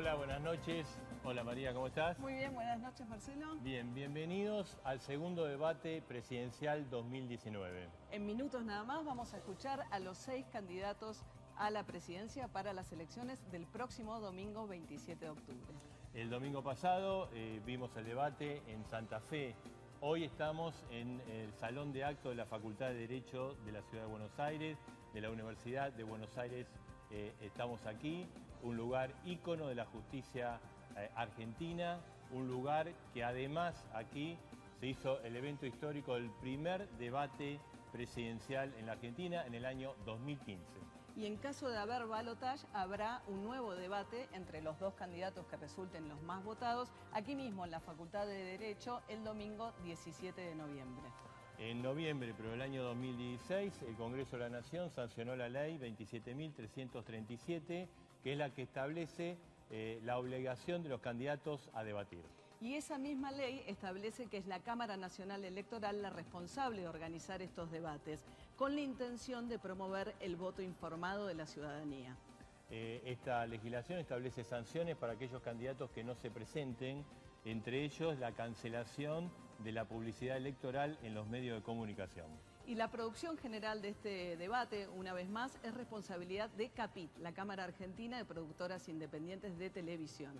Hola, buenas noches. Hola María, ¿cómo estás? Muy bien, buenas noches Marcelo. Bien, bienvenidos al segundo debate presidencial 2019. En minutos nada más vamos a escuchar a los seis candidatos a la presidencia para las elecciones del próximo domingo 27 de octubre. El domingo pasado eh, vimos el debate en Santa Fe. Hoy estamos en el Salón de Actos de la Facultad de Derecho de la Ciudad de Buenos Aires, de la Universidad de Buenos Aires. Eh, estamos aquí, un lugar ícono de la justicia eh, argentina, un lugar que además aquí se hizo el evento histórico del primer debate presidencial en la Argentina en el año 2015 y en caso de haber balotage habrá un nuevo debate entre los dos candidatos que resulten los más votados aquí mismo en la Facultad de Derecho el domingo 17 de noviembre. En noviembre, pero del año 2016, el Congreso de la Nación sancionó la ley 27.337, que es la que establece eh, la obligación de los candidatos a debatir. Y esa misma ley establece que es la Cámara Nacional Electoral la responsable de organizar estos debates, con la intención de promover el voto informado de la ciudadanía. Eh, esta legislación establece sanciones para aquellos candidatos que no se presenten, entre ellos la cancelación de la publicidad electoral en los medios de comunicación. Y la producción general de este debate, una vez más, es responsabilidad de CAPIT, la Cámara Argentina de Productoras Independientes de Televisión.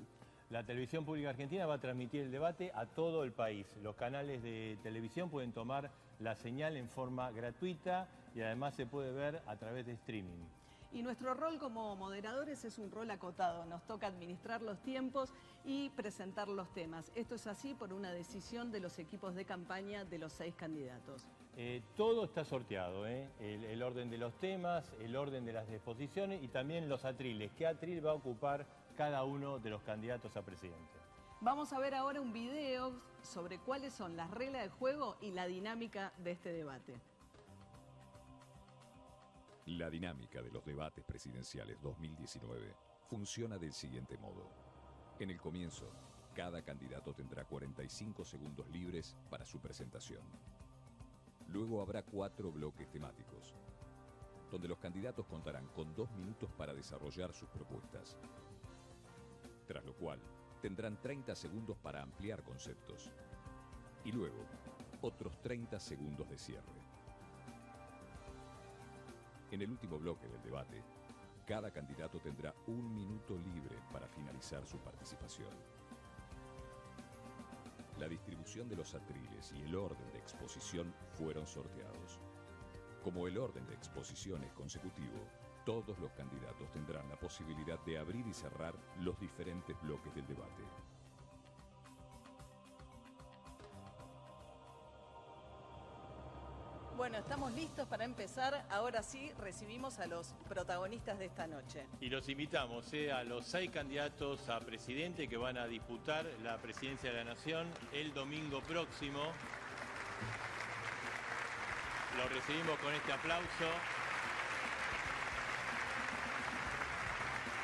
La televisión pública argentina va a transmitir el debate a todo el país. Los canales de televisión pueden tomar la señal en forma gratuita y además se puede ver a través de streaming. Y nuestro rol como moderadores es un rol acotado. Nos toca administrar los tiempos y presentar los temas. Esto es así por una decisión de los equipos de campaña de los seis candidatos. Eh, todo está sorteado, ¿eh? el, el, orden de los temas, el orden de las exposiciones y también los atriles. ¿Qué atril va a ocupar cada uno de los candidatos a presidente. Vamos a ver ahora un video sobre cuáles son las reglas de juego y la dinámica de este debate. La dinámica de los debates presidenciales 2019 funciona del siguiente modo. En el comienzo, cada candidato tendrá 45 segundos libres para su presentación. Luego habrá cuatro bloques temáticos, donde los candidatos contarán con dos minutos para desarrollar sus propuestas tras lo cual tendrán 30 segundos para ampliar conceptos y luego otros 30 segundos de cierre. En el último bloque del debate, cada candidato tendrá un minuto libre para finalizar su participación. La distribución de los atriles y el orden de exposición fueron sorteados. Como el orden de exposición es consecutivo, todos los candidatos tendrán la posibilidad de abrir y cerrar los diferentes bloques del debate. Bueno, estamos listos para empezar. Ahora sí, recibimos a los protagonistas de esta noche. Y los invitamos eh, a los seis candidatos a presidente que van a disputar la presidencia de la Nación el domingo próximo. Los recibimos con este aplauso.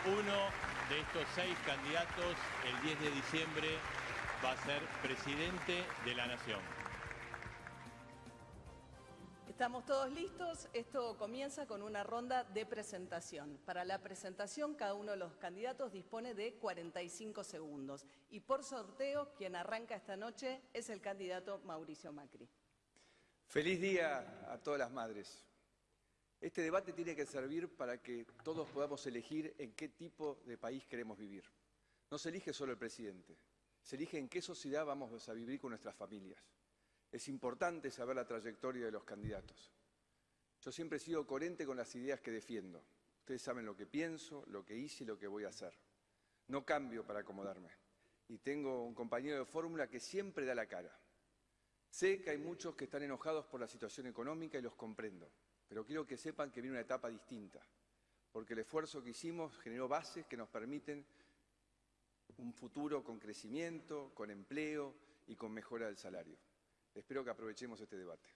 Uno de estos seis candidatos, el 10 de diciembre, va a ser presidente de la Nación. Estamos todos listos. Esto comienza con una ronda de presentación. Para la presentación, cada uno de los candidatos dispone de 45 segundos. Y por sorteo, quien arranca esta noche es el candidato Mauricio Macri. Feliz día a todas las madres. Este debate tiene que servir para que todos podamos elegir en qué tipo de país queremos vivir. No se elige solo el presidente, se elige en qué sociedad vamos a vivir con nuestras familias. Es importante saber la trayectoria de los candidatos. Yo siempre he sido coherente con las ideas que defiendo. Ustedes saben lo que pienso, lo que hice y lo que voy a hacer. No cambio para acomodarme. Y tengo un compañero de fórmula que siempre da la cara. Sé que hay muchos que están enojados por la situación económica y los comprendo. Pero quiero que sepan que viene una etapa distinta, porque el esfuerzo que hicimos generó bases que nos permiten un futuro con crecimiento, con empleo y con mejora del salario. Espero que aprovechemos este debate.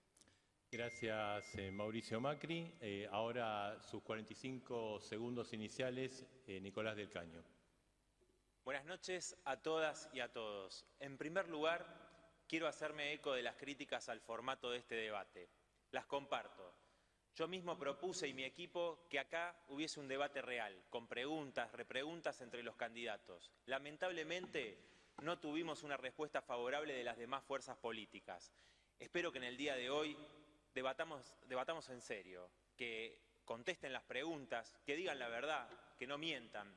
Gracias, eh, Mauricio Macri. Eh, ahora sus 45 segundos iniciales, eh, Nicolás del Caño. Buenas noches a todas y a todos. En primer lugar, quiero hacerme eco de las críticas al formato de este debate. Las comparto. Yo mismo propuse y mi equipo que acá hubiese un debate real, con preguntas, repreguntas entre los candidatos. Lamentablemente no tuvimos una respuesta favorable de las demás fuerzas políticas. Espero que en el día de hoy debatamos, debatamos en serio, que contesten las preguntas, que digan la verdad, que no mientan,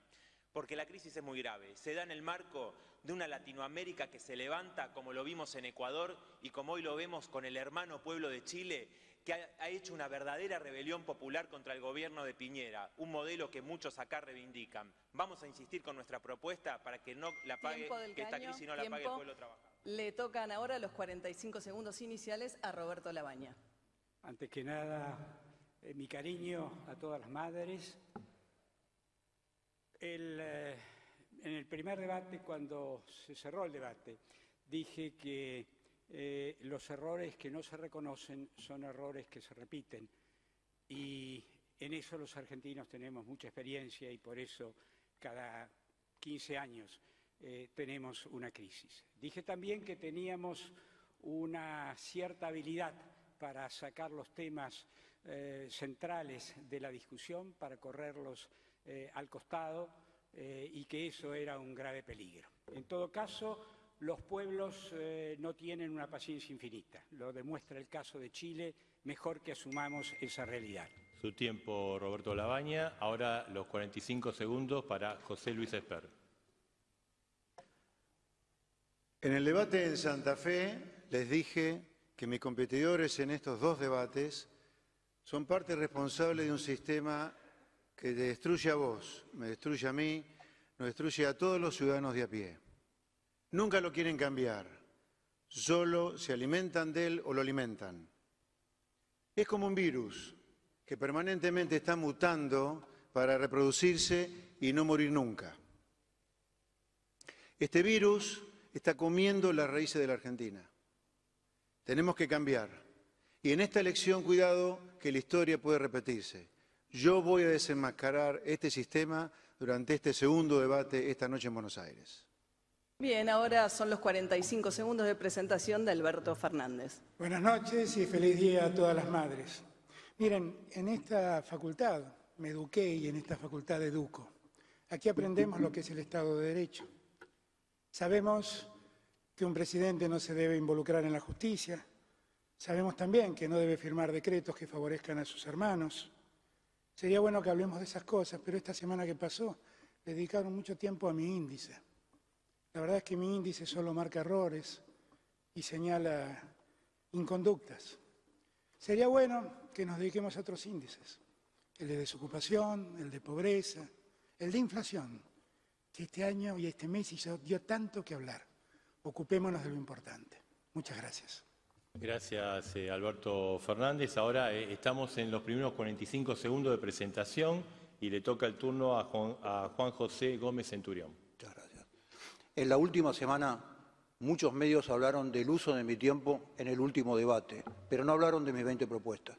porque la crisis es muy grave. Se da en el marco de una Latinoamérica que se levanta, como lo vimos en Ecuador y como hoy lo vemos con el hermano pueblo de Chile, que ha, hecho una verdadera rebelión popular contra el gobierno de Piñera, un modelo que muchos acá reivindican. Vamos a insistir con nuestra propuesta para que no la pague, que esta crisis no la pague el pueblo trabajador. Le tocan ahora los 45 segundos iniciales a Roberto Labaña. Antes que nada, eh, mi cariño a todas las madres. Eh, en el primer debate, cuando se cerró el debate, dije que eh, los errores que no se reconocen son errores que se repiten. Y en eso los argentinos tenemos mucha experiencia y por eso cada 15 años eh, tenemos una crisis. Dije también que teníamos una cierta habilidad para sacar los temas eh, centrales de la discusión, para correrlos al costado y que eso era un grave peligro. En todo caso, los pueblos eh, no tienen una paciencia infinita. Lo demuestra el caso de Chile. Mejor que asumamos esa realidad. Su tiempo, Roberto Labaña. Ahora los 45 segundos para José Luis Esper. En el debate en Santa Fe les dije que mis competidores en estos dos debates son parte responsable de un sistema que te destruye a vos, me destruye a mí, nos destruye a todos los ciudadanos de a pie. Nunca lo quieren cambiar, solo se alimentan de él o lo alimentan. Es como un virus que permanentemente está mutando para reproducirse y no morir nunca. Este virus está comiendo las raíces de la Argentina. Tenemos que cambiar. Y en esta elección, cuidado, que la historia puede repetirse. Yo voy a desenmascarar este sistema durante este segundo debate esta noche en Buenos Aires. Bien, ahora son los 45 segundos de presentación de Alberto Fernández. Buenas noches y feliz día a todas las madres. Miren, en esta facultad me eduqué y en esta facultad educo. Aquí aprendemos lo que es el Estado de Derecho. Sabemos que un presidente no se debe involucrar en la justicia. Sabemos también que no debe firmar decretos que favorezcan a sus hermanos. Sería bueno que hablemos de esas cosas, pero esta semana que pasó dedicaron mucho tiempo a mi índice. La verdad es que mi índice solo marca errores y señala inconductas. Sería bueno que nos dediquemos a otros índices, el de desocupación, el de pobreza, el de inflación, que este año y este mes dio tanto que hablar. Ocupémonos de lo importante. Muchas gracias. Gracias, eh, Alberto Fernández. Ahora eh, estamos en los primeros 45 segundos de presentación y le toca el turno a Juan José Gómez Centurión. En la última semana muchos medios hablaron del uso de mi tiempo en el último debate, pero no hablaron de mis 20 propuestas.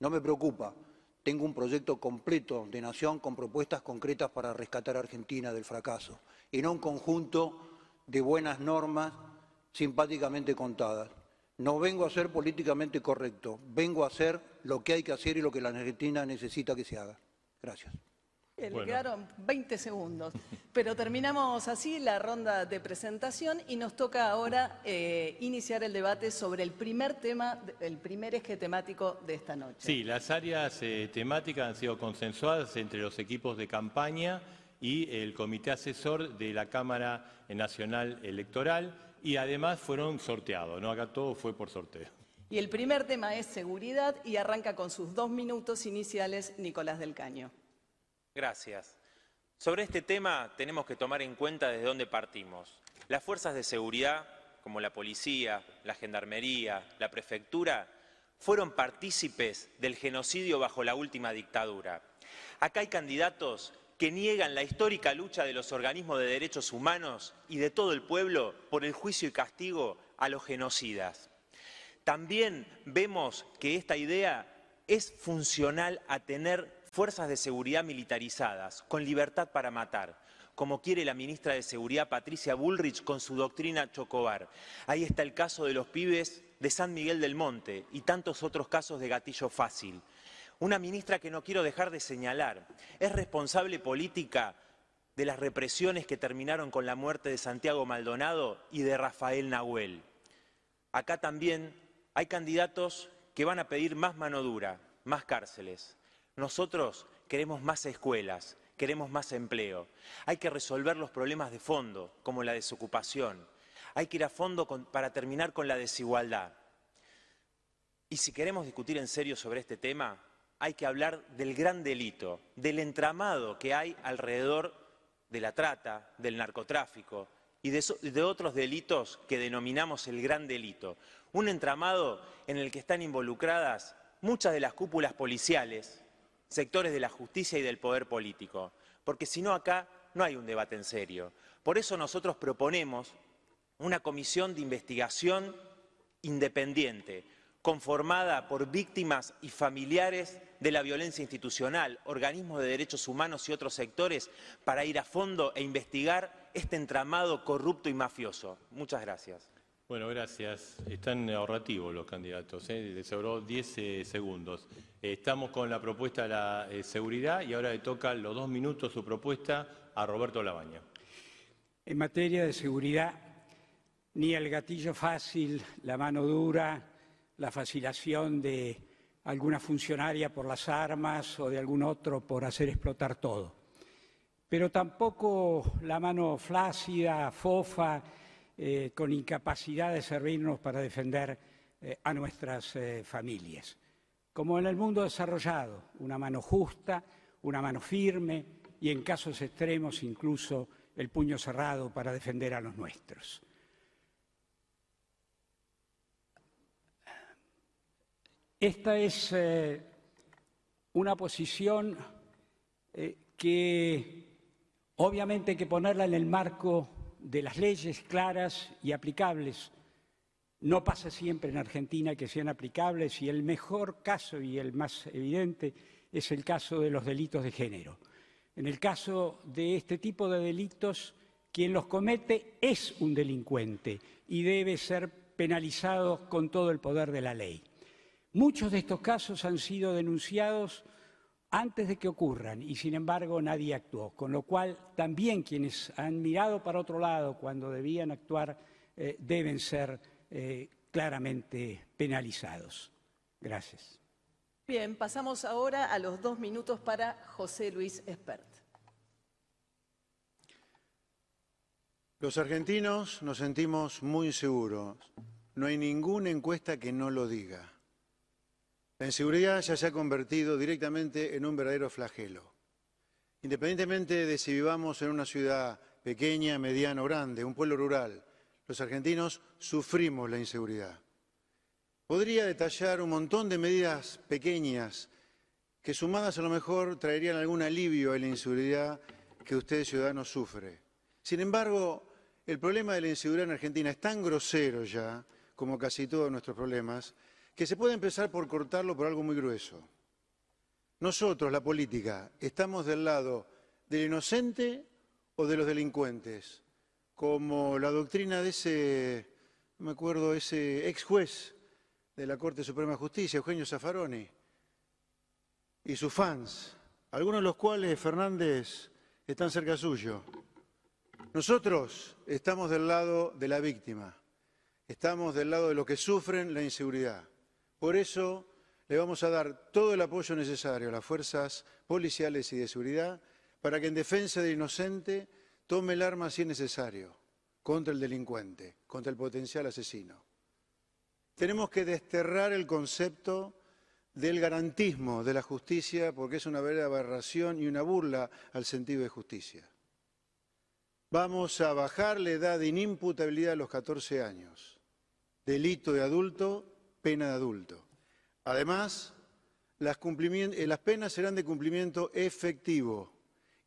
No me preocupa, tengo un proyecto completo de nación con propuestas concretas para rescatar a Argentina del fracaso y no un conjunto de buenas normas simpáticamente contadas. No vengo a ser políticamente correcto, vengo a hacer lo que hay que hacer y lo que la Argentina necesita que se haga. Gracias. Le quedaron 20 segundos. Pero terminamos así la ronda de presentación y nos toca ahora eh, iniciar el debate sobre el primer tema, el primer eje temático de esta noche. Sí, las áreas eh, temáticas han sido consensuadas entre los equipos de campaña y el comité asesor de la Cámara Nacional Electoral y además fueron sorteados, ¿no? Acá todo fue por sorteo. Y el primer tema es seguridad y arranca con sus dos minutos iniciales Nicolás del Caño. Gracias. Sobre este tema tenemos que tomar en cuenta desde dónde partimos. Las fuerzas de seguridad, como la policía, la gendarmería, la prefectura, fueron partícipes del genocidio bajo la última dictadura. Acá hay candidatos que niegan la histórica lucha de los organismos de derechos humanos y de todo el pueblo por el juicio y castigo a los genocidas. También vemos que esta idea es funcional a tener fuerzas de seguridad militarizadas, con libertad para matar, como quiere la ministra de Seguridad Patricia Bullrich con su doctrina Chocobar. Ahí está el caso de los pibes de San Miguel del Monte y tantos otros casos de gatillo fácil. Una ministra que no quiero dejar de señalar. Es responsable política de las represiones que terminaron con la muerte de Santiago Maldonado y de Rafael Nahuel. Acá también hay candidatos que van a pedir más mano dura, más cárceles. Nosotros queremos más escuelas, queremos más empleo. Hay que resolver los problemas de fondo, como la desocupación. Hay que ir a fondo para terminar con la desigualdad. Y si queremos discutir en serio sobre este tema, hay que hablar del gran delito, del entramado que hay alrededor de la trata, del narcotráfico y de, otros delitos que denominamos el gran delito. Un entramado en el que están involucradas muchas de las cúpulas policiales, sectores de la justicia y del poder político, porque si no acá no hay un debate en serio. Por eso nosotros proponemos una comisión de investigación independiente, conformada por víctimas y familiares de la violencia institucional, organismos de derechos humanos y otros sectores para ir a fondo e investigar este entramado corrupto y mafioso. Muchas gracias. Bueno, gracias. Están ahorrativos los candidatos, ¿eh? les sobró 10 eh, segundos. estamos con la propuesta de la eh, seguridad y ahora le toca los dos minutos su propuesta a Roberto Labaña. En materia de seguridad, ni el gatillo fácil, la mano dura, la fascinación de alguna funcionaria por las armas o de algún otro por hacer explotar todo. Pero tampoco la mano flácida, fofa, eh, con incapacidad de servirnos para defender eh, a nuestras eh, familias. Como en el mundo desarrollado, una mano justa, una mano firme y en casos extremos incluso el puño cerrado para defender a los nuestros. Esta es una posición que obviamente hay que ponerla en el marco de las leyes claras y aplicables. No pasa siempre en Argentina que sean aplicables y el mejor caso y el más evidente es el caso de los delitos de género. En el caso de este tipo de delitos, quien los comete es un delincuente y debe ser penalizado con todo el poder de la ley. Muchos de estos casos han sido denunciados antes de que ocurran y sin embargo nadie actuó, con lo cual también quienes han mirado para otro lado cuando debían actuar eh, deben ser eh, claramente penalizados. Gracias. Bien, pasamos ahora a los dos minutos para José Luis Espert. Los argentinos nos sentimos muy seguros. No hay ninguna encuesta que no lo diga. La inseguridad ya se ha convertido directamente en un verdadero flagelo. Independientemente de si vivamos en una ciudad pequeña, mediana o grande, un pueblo rural, los argentinos sufrimos la inseguridad. Podría detallar un montón de medidas pequeñas que sumadas a lo mejor traerían algún alivio a la inseguridad que usted, ciudadano, sufre. Sin embargo, el problema de la inseguridad en Argentina es tan grosero ya, como casi todos nuestros problemas, que se puede empezar por cortarlo por algo muy grueso. Nosotros, la política, estamos del lado del inocente o de los delincuentes, como la doctrina de ese, no me acuerdo, ese ex juez de la Corte Suprema de Justicia, Eugenio Zaffaroni, y sus fans, algunos de los cuales, Fernández, están cerca suyo. Nosotros estamos del lado de la víctima, estamos del lado de los que sufren la inseguridad. Por eso le vamos a dar todo el apoyo necesario a las fuerzas policiales y de seguridad para que en defensa del inocente tome el arma si es necesario contra el delincuente, contra el potencial asesino. Tenemos que desterrar el concepto del garantismo de la justicia porque es una verdadera aberración y una burla al sentido de justicia. Vamos a bajar la edad de inimputabilidad a los 14 años. Delito de adulto pena de adulto. Además, eh, las, penas serán de cumplimiento efectivo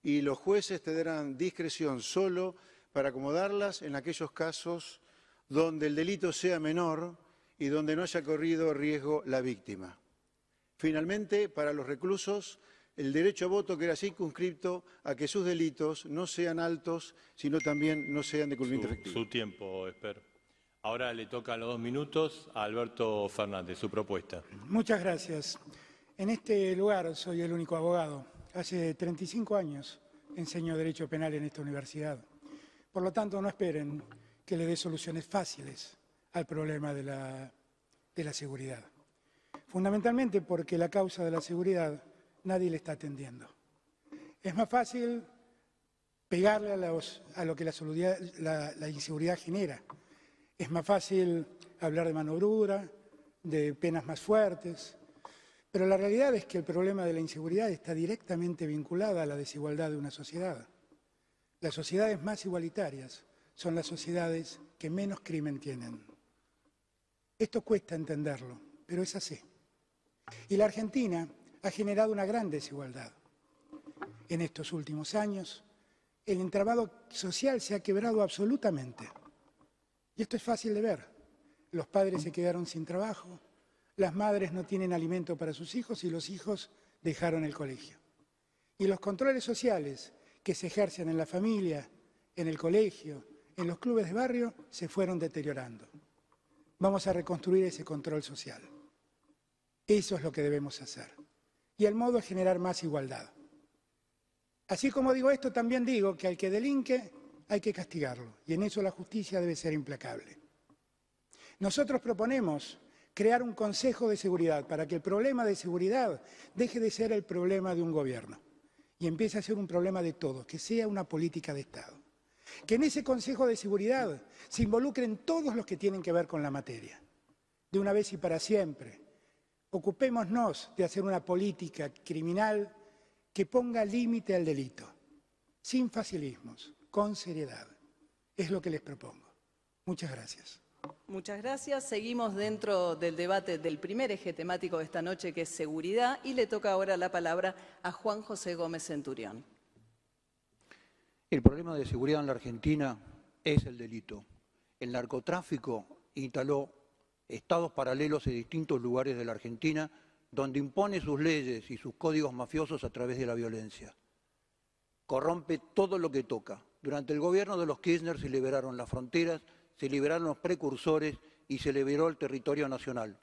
y los jueces tendrán discreción solo para acomodarlas en aquellos casos donde el delito sea menor y donde no haya corrido riesgo la víctima. Finalmente, para los reclusos, el derecho a voto queda circunscripto a que sus delitos no sean altos, sino también no sean de cumplimiento efectivo. Su tiempo, espero. Ahora le toca los dos minutos a Alberto Fernández, su propuesta. Muchas gracias. En este lugar soy el único abogado. Hace 35 años enseño Derecho Penal en esta universidad. Por lo tanto, no esperen que le dé soluciones fáciles al problema de la, de la seguridad. Fundamentalmente porque la causa de la seguridad nadie le está atendiendo. Es más fácil pegarle a, lo que la, inseguridad genera. Es más fácil hablar de mano de penas más fuertes, pero la realidad es que el problema de la inseguridad está directamente vinculada a la desigualdad de una sociedad. Las sociedades más igualitarias son las sociedades que menos crimen tienen. Esto cuesta entenderlo, pero es así. Y la Argentina ha generado una gran desigualdad. En estos últimos años, el entramado social se ha quebrado absolutamente. Y esto es fácil de ver. Los padres se quedaron sin trabajo, las madres no tienen alimento para sus hijos y los hijos dejaron el colegio. Y los controles sociales que se ejercen en la familia, en el colegio, en los clubes de barrio, se fueron deteriorando. Vamos a reconstruir ese control social. Eso es lo que debemos hacer. Y el modo es generar más igualdad. Así como digo esto, también digo que al que delinque hay que castigarlo. Y en eso la justicia debe ser implacable. Nosotros proponemos crear un Consejo de Seguridad para que el problema de seguridad deje de ser el problema de un gobierno y empiece a ser un problema de todos, que sea una política de Estado. Que en ese Consejo de Seguridad se involucren todos los que tienen que ver con la materia, de una vez y para siempre. Ocupémonos de hacer una política criminal que ponga límite al delito, sin facilismos, con seriedad. Es lo que les propongo. Muchas gracias. Muchas gracias. Seguimos dentro del debate del primer eje temático de esta noche, que es seguridad, y le toca ahora la palabra a Juan José Gómez Centurión. El problema de seguridad en la Argentina es el delito. El narcotráfico instaló estados paralelos en distintos lugares de la Argentina donde impone sus leyes y sus códigos mafiosos a través de la violencia. Corrompe todo lo que toca. Durante el gobierno de los Kirchner se liberaron las fronteras, se liberaron los precursores y se liberó el territorio nacional.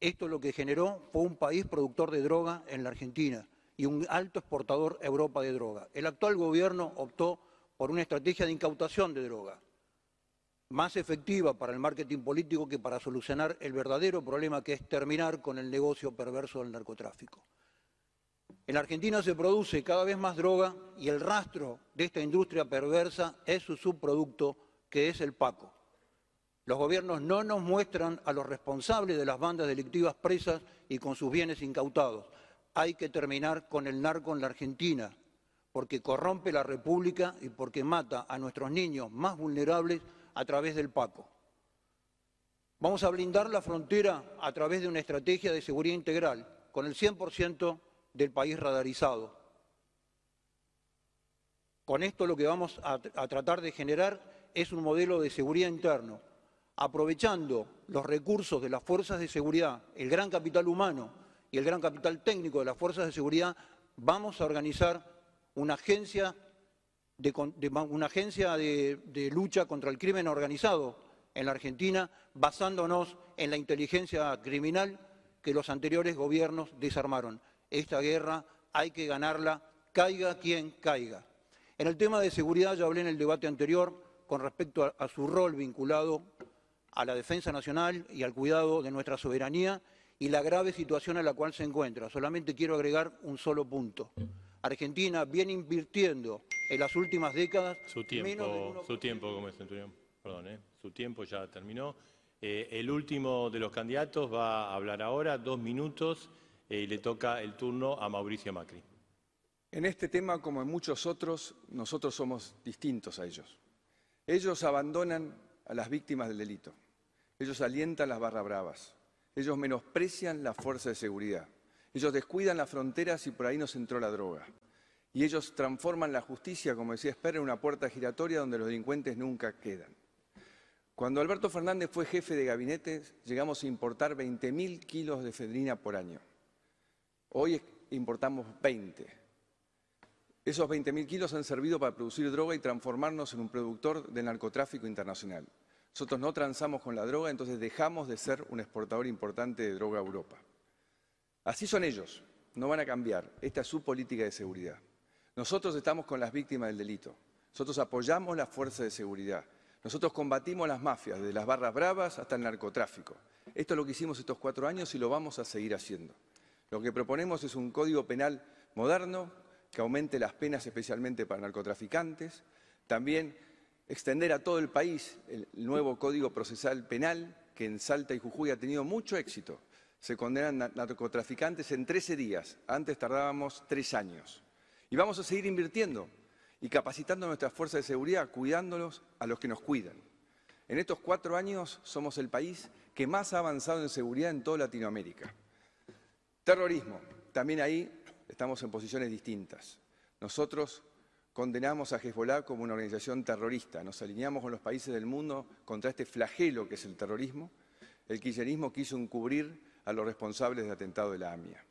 Esto lo que generó fue un país productor de droga en la Argentina y un alto exportador a Europa de droga. El actual gobierno optó por una estrategia de incautación de droga, más efectiva para el marketing político que para solucionar el verdadero problema que es terminar con el negocio perverso del narcotráfico. En Argentina se produce cada vez más droga y el rastro de esta industria perversa es su subproducto que es el Paco. Los gobiernos no nos muestran a los responsables de las bandas delictivas presas y con sus bienes incautados. Hay que terminar con el narco en la Argentina, porque corrompe la República y porque mata a nuestros niños más vulnerables a través del Paco. Vamos a blindar la frontera a través de una estrategia de seguridad integral, con el 100% del país radarizado. Con esto lo que vamos a, tratar de generar es un modelo de seguridad interno, aprovechando los recursos de las fuerzas de seguridad, el gran capital humano y el gran capital técnico de las fuerzas de seguridad, vamos a organizar una agencia de lucha contra el crimen organizado en la Argentina, basándonos en la inteligencia criminal que los anteriores gobiernos desarmaron. Esta guerra hay que ganarla, caiga quien caiga. En el tema de seguridad ya hablé en el debate anterior, con respecto a, su rol vinculado a la defensa nacional y al cuidado de nuestra soberanía y la grave situación en la cual se encuentra. Solamente quiero agregar un solo punto. Argentina viene invirtiendo en las últimas décadas... Su tiempo, su tiempo, como Centurión. Perdón, ¿eh? su tiempo ya terminó. Eh, el último de los candidatos va a hablar ahora, dos minutos, eh, y le toca el turno a Mauricio Macri. En este tema, como en muchos otros, nosotros somos distintos a ellos. Ellos abandonan a las víctimas del delito. Ellos alientan las barras bravas. Ellos menosprecian la fuerza de seguridad. Ellos descuidan las fronteras y por ahí nos entró la droga. Y ellos transforman la justicia, como decía Esper, en una puerta giratoria donde los delincuentes nunca quedan. Cuando Alberto Fernández fue jefe de gabinete, llegamos a importar 20.000 kilos de efedrina por año. Hoy importamos 20. Esos 20.000 kilos han servido para producir droga y transformarnos en un productor de narcotráfico internacional. Nosotros no transamos con la droga, entonces dejamos de ser un exportador importante de droga a Europa. Así son ellos, no van a cambiar. Esta es su política de seguridad. Nosotros estamos con las víctimas del delito. Nosotros apoyamos las fuerzas de seguridad. Nosotros combatimos las mafias, desde las barras bravas hasta el narcotráfico. Esto es lo que hicimos estos cuatro años y lo vamos a seguir haciendo. Lo que proponemos es un código penal moderno que aumente las penas especialmente para narcotraficantes, también extender a todo el país el nuevo Código Procesal Penal, que en Salta y Jujuy ha tenido mucho éxito. Se condenan narcotraficantes en 13 días, antes tardábamos tres años. Y vamos a seguir invirtiendo y capacitando nuestras fuerzas de seguridad, cuidándolos a los que nos cuidan. En estos cuatro años somos el país que más ha avanzado en seguridad en toda Latinoamérica. Terrorismo, también ahí estamos en posiciones distintas. Nosotros condenamos a Hezbollah como una organización terrorista, nos alineamos con los países del mundo contra este flagelo que es el terrorismo. El kirchnerismo quiso encubrir a los responsables del atentado de la AMIA.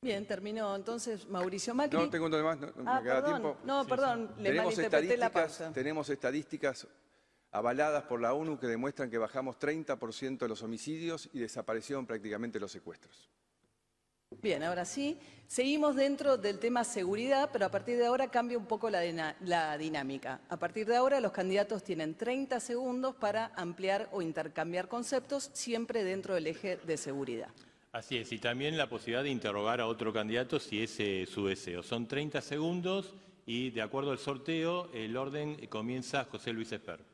Bien, terminó entonces Mauricio Macri. No, tengo más, no, ah, me queda perdón. tiempo. No, perdón, le tenemos malinterpreté la estadísticas, pausa. tenemos estadísticas avaladas por la ONU que demuestran que bajamos 30% de los homicidios y desaparecieron prácticamente los secuestros. Bien, ahora sí. Seguimos dentro del tema seguridad, pero a partir de ahora cambia un poco la, dinámica. A partir de ahora los candidatos tienen 30 segundos para ampliar o intercambiar conceptos, siempre dentro del eje de seguridad. Así es, y también la posibilidad de interrogar a otro candidato si ese es su deseo. Son 30 segundos y de acuerdo al sorteo, el orden comienza José Luis Esper.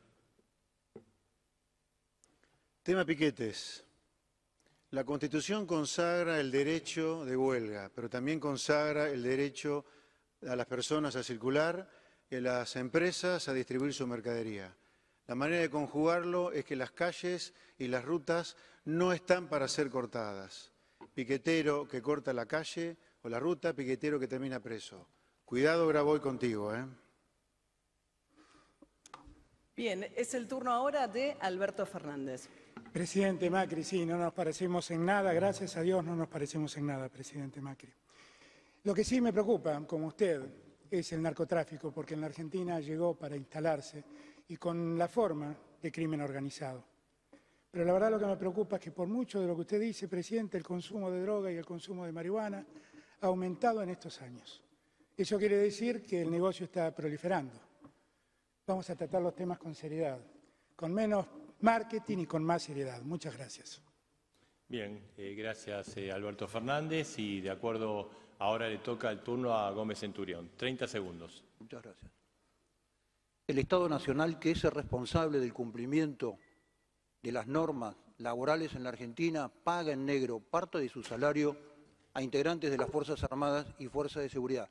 Tema piquetes. La Constitución consagra el derecho de huelga, pero también consagra el derecho a las personas a circular y a las empresas a distribuir su mercadería. La manera de conjugarlo es que las calles y las rutas no están para ser cortadas. Piquetero que corta la calle o la ruta, piquetero que termina preso. Cuidado, Graboy, contigo, ¿eh? Bien, es el turno ahora de Alberto Fernández. Presidente Macri, sí, no nos parecemos en nada, gracias a Dios no nos parecemos en nada, presidente Macri. Lo que sí me preocupa, como usted, es el narcotráfico, porque en la Argentina llegó para instalarse y con la forma de crimen organizado. Pero la verdad lo que me preocupa es que por mucho de lo que usted dice, presidente, el consumo de droga y el consumo de marihuana ha aumentado en estos años. Eso quiere decir que el negocio está proliferando. Vamos a tratar los temas con seriedad, con menos marketing y con más seriedad. Muchas gracias. Bien, eh, gracias eh, Alberto Fernández y de acuerdo, ahora le toca el turno a Gómez Centurión. 30 segundos. Muchas gracias. El Estado Nacional, que es el responsable del cumplimiento de las normas laborales en la Argentina, paga en negro parte de su salario a integrantes de las Fuerzas Armadas y Fuerzas de Seguridad.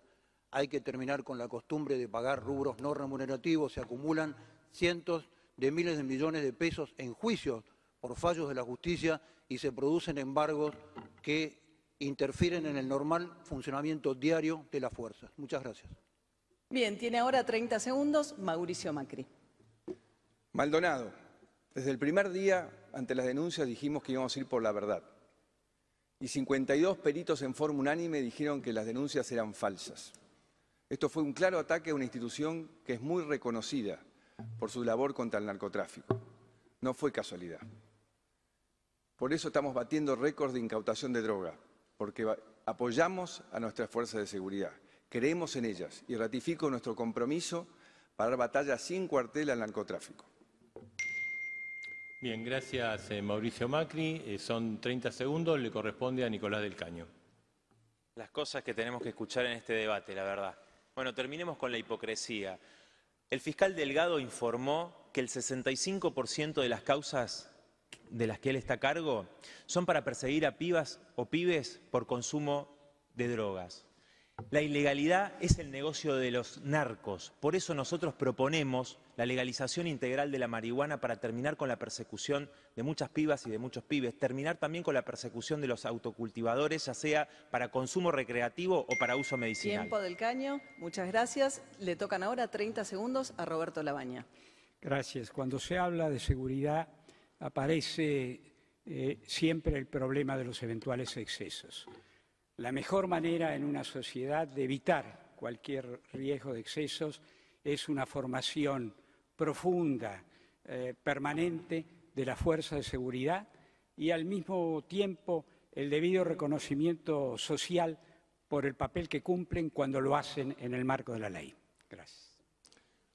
Hay que terminar con la costumbre de pagar rubros no remunerativos. Se acumulan cientos de miles de millones de pesos en juicios por fallos de la justicia y se producen embargos que interfieren en el normal funcionamiento diario de las fuerzas. Muchas gracias. Bien, tiene ahora 30 segundos Mauricio Macri. Maldonado, desde el primer día ante las denuncias dijimos que íbamos a ir por la verdad. Y 52 peritos en forma unánime dijeron que las denuncias eran falsas. Esto fue un claro ataque a una institución que es muy reconocida por su labor contra el narcotráfico. No fue casualidad. Por eso estamos batiendo récords de incautación de droga, porque apoyamos a nuestras fuerzas de seguridad, creemos en ellas y ratifico nuestro compromiso para dar batalla sin cuartel al narcotráfico. Bien, gracias eh, Mauricio Macri. Eh, son 30 segundos, le corresponde a Nicolás del Caño. Las cosas que tenemos que escuchar en este debate, la verdad. Bueno, terminemos con la hipocresía. El fiscal Delgado informó que el 65% de las causas de las que él está a cargo son para perseguir a pibas o pibes por consumo de drogas. La ilegalidad es el negocio de los narcos. Por eso nosotros proponemos la legalización integral de la marihuana para terminar con la persecución de muchas pibas y de muchos pibes, terminar también con la persecución de los autocultivadores, ya sea para consumo recreativo o para uso medicinal. Tiempo del caño, muchas gracias. Le tocan ahora 30 segundos a Roberto Labaña. Gracias. Cuando se habla de seguridad aparece eh, siempre el problema de los eventuales excesos. La mejor manera en una sociedad de evitar cualquier riesgo de excesos es una formación profunda, eh, permanente de la fuerza de seguridad y al mismo tiempo el debido reconocimiento social por el papel que cumplen cuando lo hacen en el marco de la ley. Gracias.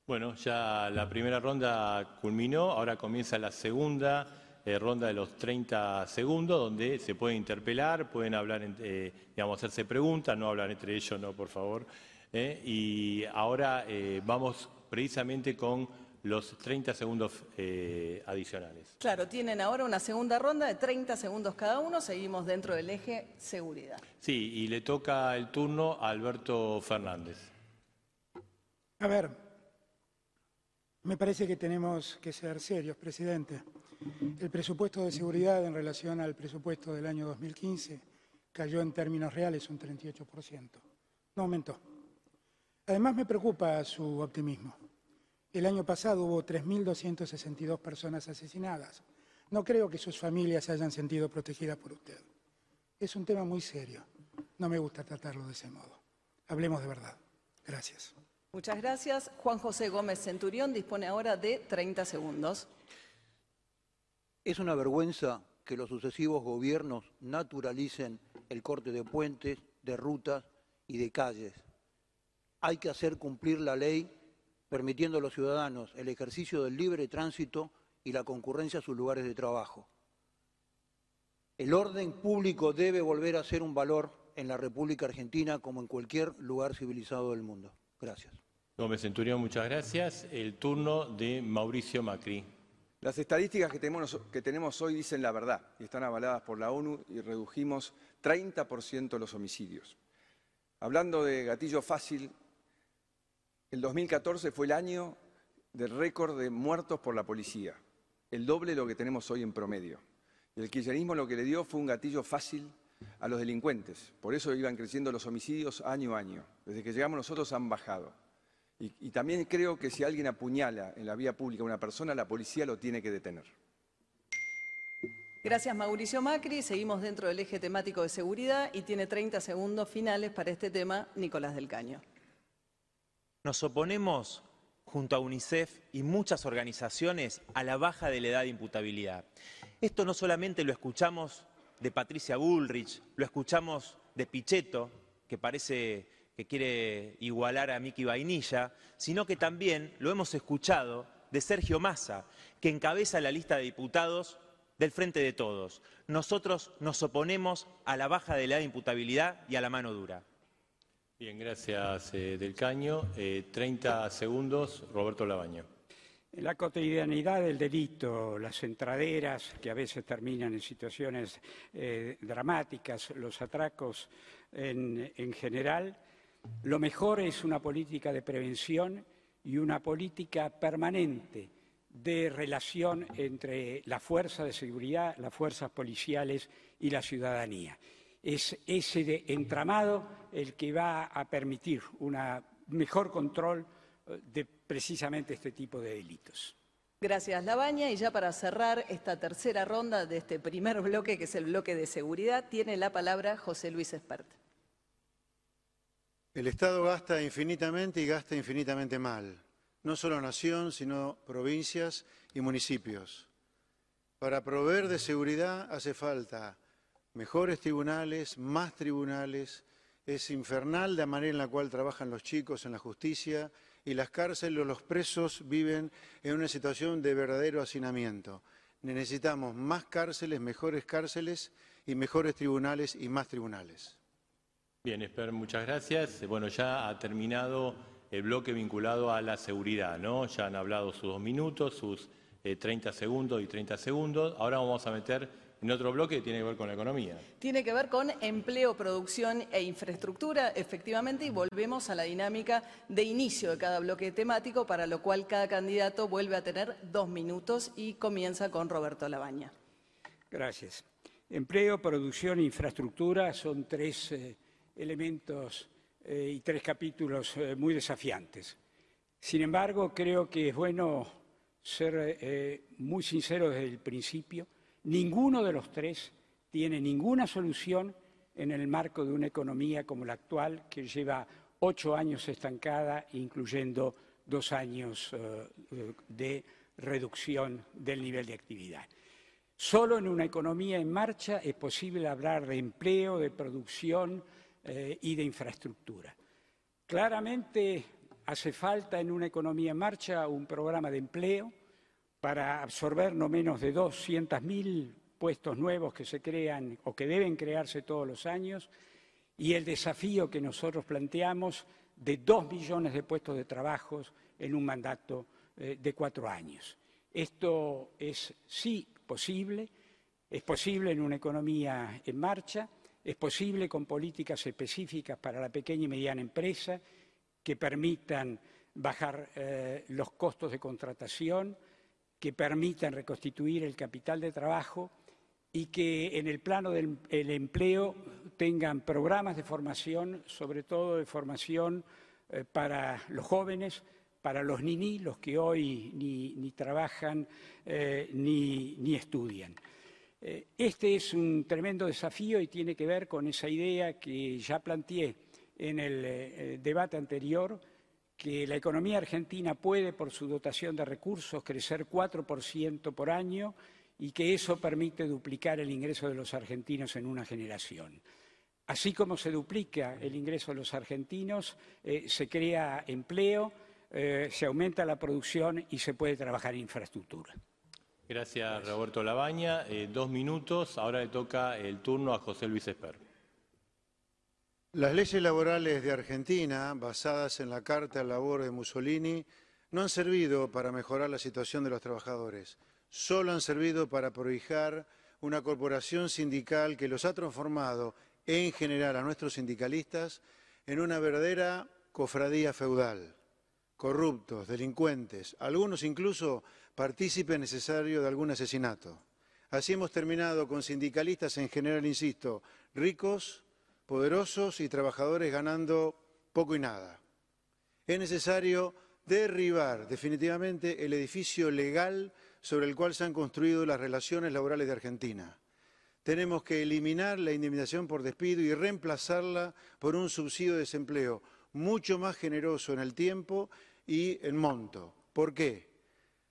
Bueno, ya la primera ronda culminó, ahora comienza la segunda eh, ronda de los 30 segundos, donde se puede interpelar, pueden hablar, eh, digamos, hacerse preguntas, no hablar entre ellos, no, por favor. Eh, y ahora vamos precisamente con los 30 segundos adicionales. Claro, tienen ahora una segunda ronda de 30 segundos cada uno, seguimos dentro del eje seguridad. Sí, y le toca el turno a Alberto Fernández. A ver, me parece que tenemos que ser serios, presidente. El presupuesto de seguridad en relación al presupuesto del año 2015 cayó en términos reales un 38%. No aumentó. Además me preocupa su optimismo. El año pasado hubo 3.262 personas asesinadas. No creo que sus familias se hayan sentido protegidas por usted. Es un tema muy serio. No me gusta tratarlo de ese modo. Hablemos de verdad. Gracias. Muchas gracias. Juan José Gómez Centurión dispone ahora de 30 segundos. Es una vergüenza que los sucesivos gobiernos naturalicen el corte de puentes, de rutas y de calles. Hay que hacer cumplir la ley permitiendo a los ciudadanos el ejercicio del libre tránsito y la concurrencia a sus lugares de trabajo. El orden público debe volver a ser un valor en la República Argentina como en cualquier lugar civilizado del mundo. Gracias. Gómez Centurión, muchas gracias. El turno de Mauricio Macri. Las estadísticas que tenemos, hoy dicen la verdad y están avaladas por la ONU y redujimos 30% los homicidios. Hablando de gatillo fácil, el 2014 fue el año del récord de muertos por la policía, el doble de lo que tenemos hoy en promedio. Y el kirchnerismo lo que le dio fue un gatillo fácil a los delincuentes. Por eso iban creciendo los homicidios año a año. Desde que llegamos nosotros han bajado. Y, también creo que si alguien apuñala en la vía pública a una persona, la policía lo tiene que detener. Gracias Mauricio Macri. Seguimos dentro del eje temático de seguridad y tiene 30 segundos finales para este tema Nicolás del Caño. Nos oponemos junto a UNICEF y muchas organizaciones a la baja de la edad de imputabilidad. Esto no solamente lo escuchamos de Patricia Bullrich, lo escuchamos de Pichetto, que parece que quiere igualar a Miki Vainilla, sino que también lo hemos escuchado de Sergio Massa, que encabeza la lista de diputados del Frente de Todos. Nosotros nos oponemos a la baja de la imputabilidad y a la mano dura. Bien, gracias eh, Del Caño. 30 eh, segundos, Roberto Labaño. La cotidianidad del delito, las entraderas que a veces terminan en situaciones eh, dramáticas, los atracos en general, lo mejor es una política de prevención y una política permanente de relación entre la fuerza de seguridad, las fuerzas policiales y la ciudadanía. Es ese entramado el que va a permitir un mejor control eh, de precisamente este tipo de delitos. Gracias, Labaña. Y ya para cerrar esta tercera ronda de este primer bloque, que es el bloque de seguridad, tiene la palabra José Luis Espert. El Estado gasta infinitamente y gasta infinitamente mal, no solo nación, sino provincias y municipios. Para proveer de seguridad hace falta mejores tribunales, más tribunales. Es infernal la manera en la cual trabajan los chicos en la justicia y las cárceles, los presos viven en una situación de verdadero hacinamiento. Necesitamos más cárceles, mejores cárceles y mejores tribunales y más tribunales. Bien, Esper, muchas gracias. Bueno, ya ha terminado el bloque vinculado a la seguridad, ¿no? Ya han hablado sus dos minutos, sus 30 eh, segundos y 30 segundos. Ahora vamos a meter en otro bloque que tiene que ver con la economía. Tiene que ver con empleo, producción e infraestructura, efectivamente, y volvemos a la dinámica de inicio de cada bloque temático, para lo cual cada candidato vuelve a tener dos minutos y comienza con Roberto Labaña. Gracias. Empleo, producción e infraestructura son tres eh, elementos eh, y tres capítulos eh, muy desafiantes. Sin embargo, creo que es bueno ser eh, muy sincero desde el principio. Ninguno de los tres tiene ninguna solución en el marco de una economía como la actual, que lleva ocho años estancada, incluyendo dos años de reducción del nivel de actividad. Solo en una economía en marcha es posible hablar de empleo, de producción eh, y de infraestructura. Claramente hace falta en una economía en marcha un programa de empleo para absorber no menos de 200.000 puestos nuevos que se crean o que deben crearse todos los años y el desafío que nosotros planteamos de dos millones de puestos de trabajo en un mandato eh, de cuatro años. Esto es sí posible, es posible en una economía en marcha, es posible con políticas específicas para la pequeña y mediana empresa que permitan bajar eh, los costos de contratación, que permitan reconstituir el capital de trabajo y que en el plano del empleo tengan programas de formación, sobre todo de formación eh, para los jóvenes, para los niní, los que hoy ni, trabajan eh, ni, estudian. Eh, este es un tremendo desafío y tiene que ver con esa idea que ya planteé en el debate anterior, que la economía argentina puede, por su dotación de recursos, crecer 4% por año y que eso permite duplicar el ingreso de los argentinos en una generación. Así como se duplica el ingreso de los argentinos, eh, se crea empleo, eh, se aumenta la producción y se puede trabajar en infraestructura. Gracias, Roberto Labaña. Eh, dos minutos. Ahora le toca el turno a José Luis Esper. Las leyes laborales de Argentina, basadas en la Carta de Labor de Mussolini, no han servido para mejorar la situación de los trabajadores. Solo han servido para prohijar una corporación sindical que los ha transformado en general a nuestros sindicalistas en una verdadera cofradía feudal, corruptos, delincuentes, algunos incluso partícipes necesarios de algún asesinato. Así hemos terminado con sindicalistas en general, insisto, ricos, poderosos y trabajadores ganando poco y nada. Es necesario derribar definitivamente el edificio legal sobre el cual se han construido las relaciones laborales de Argentina tenemos que eliminar la indemnización por despido y reemplazarla por un subsidio de desempleo mucho más generoso en el tiempo y en monto. ¿Por qué?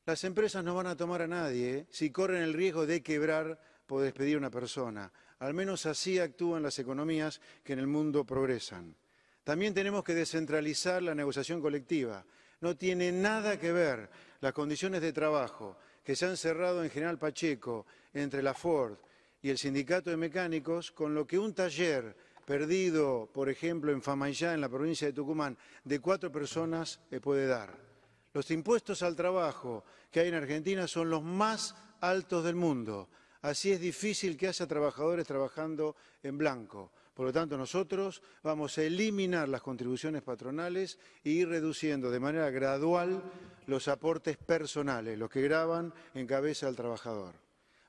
Las empresas no van a tomar a nadie si corren el riesgo de quebrar por despedir a una persona. Al menos así actúan las economías que en el mundo progresan. También tenemos que descentralizar la negociación colectiva. No tiene nada que ver las condiciones de trabajo que se han cerrado en General Pacheco entre la Ford, y el sindicato de mecánicos, con lo que un taller perdido, por ejemplo, en Famayá, en la provincia de Tucumán, de cuatro personas eh, puede dar. Los impuestos al trabajo que hay en Argentina son los más altos del mundo. Así es difícil que haya trabajadores trabajando en blanco. Por lo tanto, nosotros vamos a eliminar las contribuciones patronales e ir reduciendo de manera gradual los aportes personales, los que graban en cabeza al trabajador.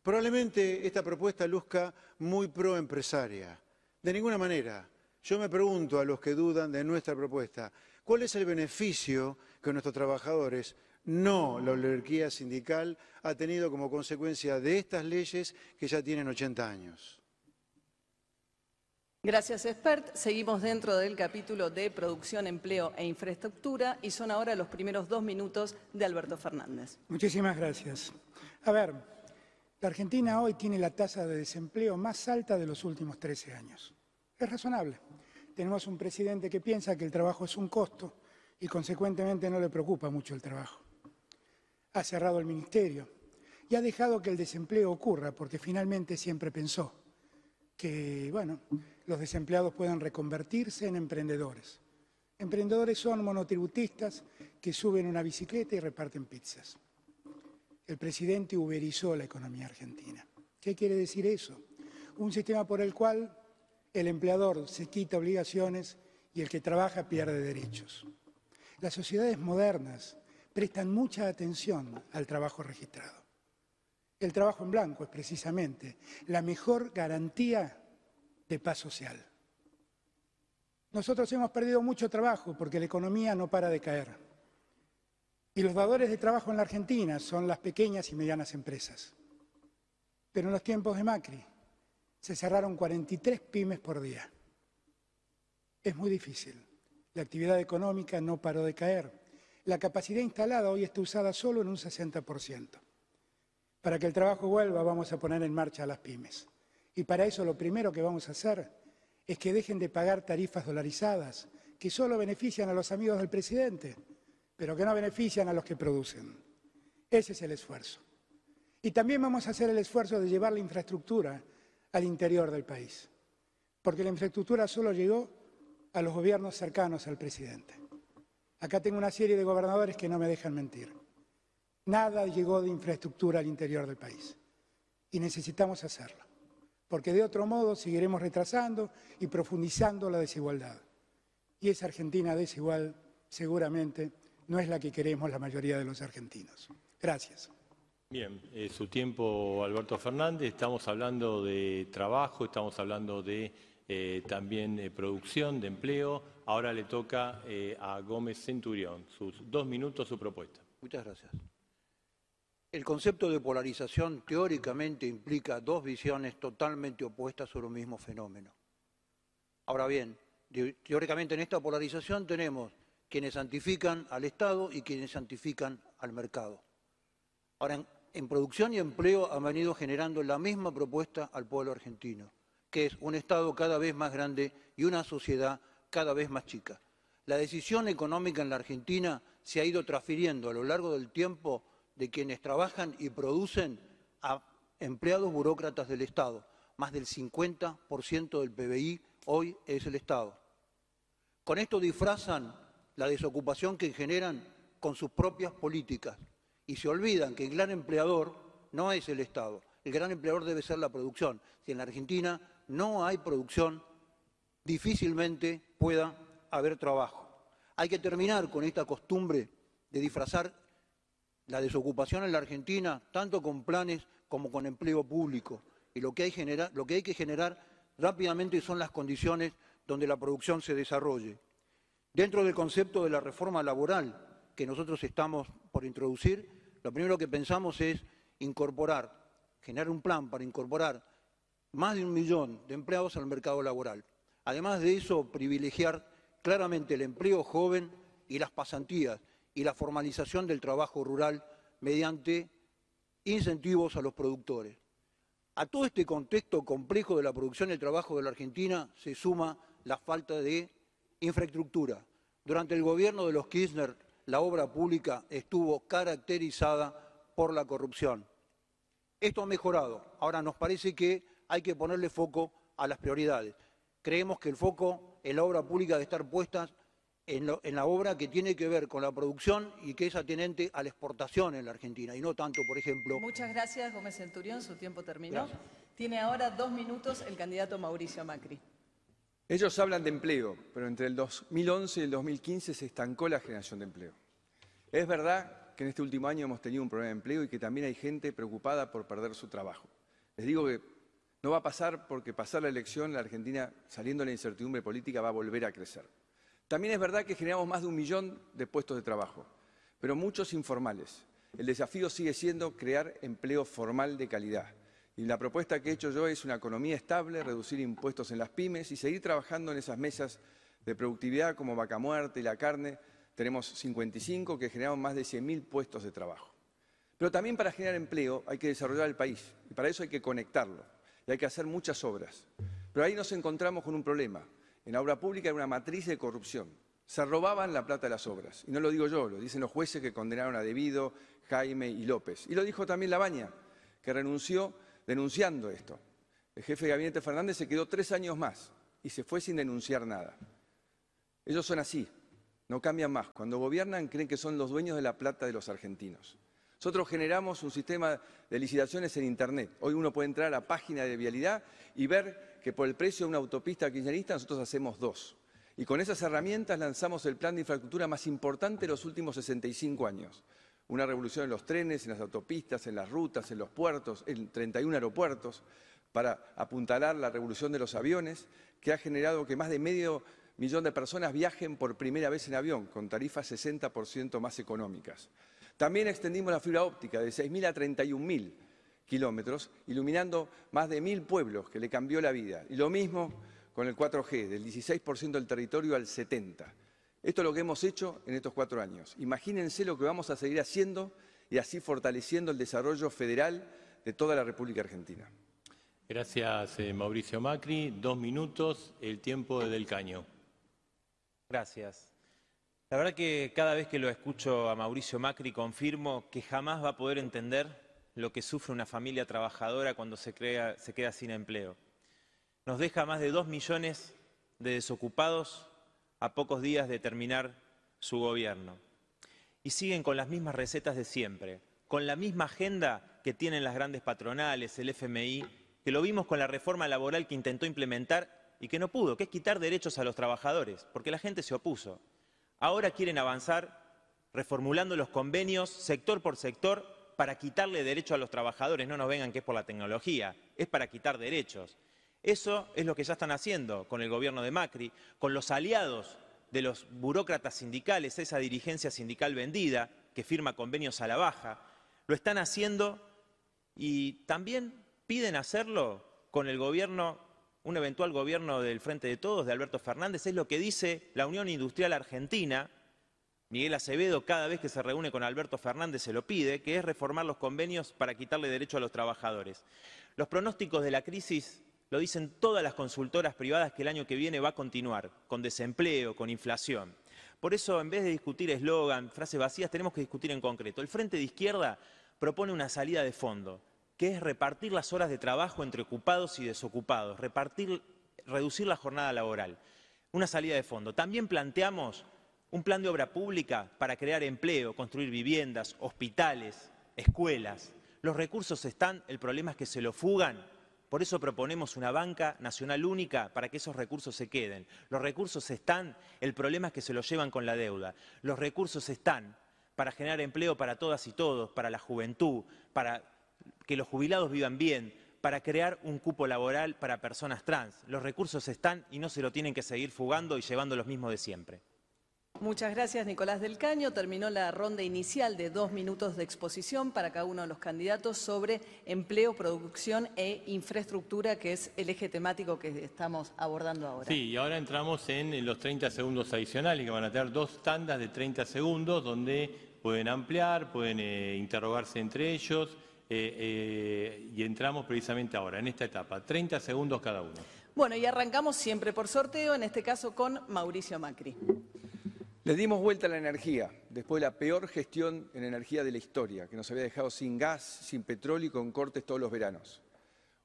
Probablemente esta propuesta luzca muy proempresaria. De ninguna manera. Yo me pregunto a los que dudan de nuestra propuesta, ¿cuál es el beneficio que nuestros trabajadores, no la oligarquía sindical, ha tenido como consecuencia de estas leyes que ya tienen 80 años? Gracias, expert. Seguimos dentro del capítulo de producción, empleo e infraestructura y son ahora los primeros dos minutos de Alberto Fernández. Muchísimas gracias. A ver, la Argentina hoy tiene la tasa de desempleo más alta de los últimos 13 años. Es razonable. Tenemos un presidente que piensa que el trabajo es un costo y consecuentemente no le preocupa mucho el trabajo. Ha cerrado el ministerio y ha dejado que el desempleo ocurra porque finalmente siempre pensó que, bueno, los desempleados puedan reconvertirse en emprendedores. Emprendedores son monotributistas que suben una bicicleta y reparten pizzas el presidente uberizó la economía argentina. ¿Qué quiere decir eso? Un sistema por el cual el empleador se quita obligaciones y el que trabaja pierde derechos. Las sociedades modernas prestan mucha atención al trabajo registrado. El trabajo en blanco es precisamente la mejor garantía de paz social. Nosotros hemos perdido mucho trabajo porque la economía no para de caer. Y los dadores de trabajo en la Argentina son las pequeñas y medianas empresas. Pero en los tiempos de Macri se cerraron 43 pymes por día. Es muy difícil. La actividad económica no paró de caer. La capacidad instalada hoy está usada solo en un 60%. Para que el trabajo vuelva vamos a poner en marcha a las pymes. Y para eso lo primero que vamos a hacer es que dejen de pagar tarifas dolarizadas, que solo benefician a los amigos del presidente, pero que no benefician a los que producen. Ese es el esfuerzo. Y también vamos a hacer el esfuerzo de llevar la infraestructura al interior del país, porque la infraestructura solo llegó a los gobiernos cercanos al presidente. Acá tengo una serie de gobernadores que no me dejan mentir. Nada llegó de infraestructura al interior del país y necesitamos hacerlo, porque de otro modo seguiremos retrasando y profundizando la desigualdad. Y esa Argentina desigual seguramente no es la que queremos la mayoría de los argentinos. Gracias. Bien, eh, su tiempo, Alberto Fernández. Estamos hablando de trabajo, estamos hablando de eh, también de producción, de empleo. Ahora le toca eh, a Gómez Centurión. Sus dos minutos, su propuesta. Muchas gracias. El concepto de polarización teóricamente implica dos visiones totalmente opuestas sobre un mismo fenómeno. Ahora bien, teóricamente en esta polarización tenemos quienes santifican al Estado y quienes santifican al mercado. Ahora, en producción y empleo han venido generando la misma propuesta al pueblo argentino, que es un Estado cada vez más grande y una sociedad cada vez más chica. La decisión económica en la Argentina se ha ido transfiriendo a lo largo del tiempo de quienes trabajan y producen a empleados burócratas del Estado. Más del 50% del PBI hoy es el Estado. Con esto disfrazan la desocupación que generan con sus propias políticas, y se olvidan que el gran empleador no es el Estado, el gran empleador debe ser la producción. Si en la Argentina no hay producción, difícilmente pueda haber trabajo. Hay que terminar con esta costumbre de disfrazar la desocupación en la Argentina tanto con planes como con empleo público. Y lo que hay, lo que, hay que generar rápidamente son las condiciones donde la producción se desarrolle. Dentro del concepto de la reforma laboral, que nosotros estamos por introducir, lo primero que pensamos es incorporar, generar un plan para incorporar más de un millón de empleados al mercado laboral. Además de eso, privilegiar claramente el empleo joven y las pasantías y la formalización del trabajo rural mediante incentivos a los productores. A todo este contexto complejo de la producción y el trabajo de la Argentina se suma la falta de infraestructura. Durante el gobierno de los Kirchner la obra pública estuvo caracterizada por la corrupción. Esto ha mejorado. Ahora nos parece que hay que ponerle foco a las prioridades. Creemos que el foco en la obra pública debe estar puesta en, la obra que tiene que ver con la producción y que es atenente a la exportación en la Argentina y no tanto, por ejemplo. Muchas gracias, Gómez Centurión. Su tiempo terminó. Tiene ahora dos minutos el candidato Mauricio Macri. Ellos hablan de empleo, pero entre el 2011 y el 2015 se estancó la generación de empleo. Es verdad que en este último año hemos tenido un problema de empleo y que también hay gente preocupada por perder su trabajo. Les digo que no va a pasar porque pasar la elección, la Argentina, saliendo de la incertidumbre política, va a volver a crecer. También es verdad que generamos más de un millón de puestos de trabajo, pero muchos informales. El desafío sigue siendo crear empleo formal de calidad y la propuesta que he hecho yo es una economía estable, reducir impuestos en las pymes y seguir trabajando en esas mesas de productividad como vaca muerta y la carne. Tenemos 55 que generamos más de 100.000 puestos de trabajo. Pero también para generar empleo hay que desarrollar el país y para eso hay que conectarlo y hay que hacer muchas obras. Pero ahí nos encontramos con un problema. En la obra pública hay una matriz de corrupción. Se robaban la plata de las obras. Y no lo digo yo, lo dicen los jueces que condenaron a Devido, Jaime y López. Y lo dijo también Labaña, que renunció denunciando esto. El jefe de gabinete Fernández se quedó tres años más y se fue sin denunciar nada. Ellos son así, no cambian más. Cuando gobiernan creen que son los dueños de la plata de los argentinos. Nosotros generamos un sistema de licitaciones en Internet. Hoy uno puede entrar a la página de vialidad y ver que por el precio de una autopista kirchnerista nosotros hacemos dos. Y con esas herramientas lanzamos el plan de infraestructura más importante de los últimos 65 años una revolución en los trenes, en las autopistas, en las rutas, en los puertos, en 31 aeropuertos, para apuntalar la revolución de los aviones, que ha generado que más de medio millón de personas viajen por primera vez en avión, con tarifas 60% más económicas. También extendimos la fibra óptica de 6.000 a 31.000 kilómetros, iluminando más de mil pueblos, que le cambió la vida. Y lo mismo con el 4G, del 16% del territorio al 70%. Esto es lo que hemos hecho en estos cuatro años. Imagínense lo que vamos a seguir haciendo y así fortaleciendo el desarrollo federal de toda la República Argentina. Gracias, eh, Mauricio Macri. Dos minutos, el tiempo Del Caño. Gracias. La verdad que cada vez que lo escucho a Mauricio Macri confirmo que jamás va a poder entender lo que sufre una familia trabajadora cuando se, se queda sin empleo. Nos deja más de dos millones de desocupados a pocos días de terminar su gobierno. Y siguen con las mismas recetas de siempre, con la misma agenda que tienen las grandes patronales, el FMI, que lo vimos con la reforma laboral que intentó implementar y que no pudo, que es quitar derechos a los trabajadores, porque la gente se opuso. Ahora quieren avanzar reformulando los convenios sector por sector para quitarle derecho a los trabajadores. No nos vengan que es por la tecnología, es para quitar derechos. Eso es lo que ya están haciendo con el gobierno de Macri, con los aliados de los burócratas sindicales, esa dirigencia sindical vendida que firma convenios a la baja. Lo están haciendo y también piden hacerlo con el gobierno, un eventual gobierno del Frente de Todos, de Alberto Fernández, es lo que dice la Unión Industrial Argentina. Miguel Acevedo cada vez que se reúne con Alberto Fernández se lo pide, que es reformar los convenios para quitarle derecho a los trabajadores. Los pronósticos de la crisis lo dicen todas las consultoras privadas que el año que viene va a continuar, con desempleo, con inflación. Por eso, en vez de discutir eslogan, frases vacías, tenemos que discutir en concreto. El Frente de Izquierda propone una salida de fondo que es repartir las horas de trabajo entre ocupados y desocupados, repartir, reducir la jornada laboral. Una salida de fondo. También planteamos un plan de obra pública para crear empleo, construir viviendas, hospitales, escuelas. Los recursos están, el problema es que se lo fugan. Por eso proponemos una banca nacional única para que esos recursos se queden. Los recursos están, el problema es que se los llevan con la deuda. Los recursos están para generar empleo para todas y todos, para la juventud, para que los jubilados vivan bien, para crear un cupo laboral para personas trans. Los recursos están y no se lo tienen que seguir fugando y llevando los mismos de siempre. Muchas gracias, Nicolás del Caño. Terminó la ronda inicial de dos minutos de exposición para cada uno de los candidatos sobre empleo, producción e infraestructura, que es el eje temático que estamos abordando ahora. Sí, y ahora entramos en los 30 segundos adicionales, que van a tener dos tandas de 30 segundos, donde pueden ampliar, pueden eh, interrogarse entre ellos. Eh, eh, y entramos precisamente ahora, en esta etapa. 30 segundos cada uno. Bueno, y arrancamos siempre por sorteo, en este caso con Mauricio Macri. Le dimos vuelta a la energía, después de la peor gestión en energía de la historia, que nos había dejado sin gas, sin petróleo y con cortes todos los veranos.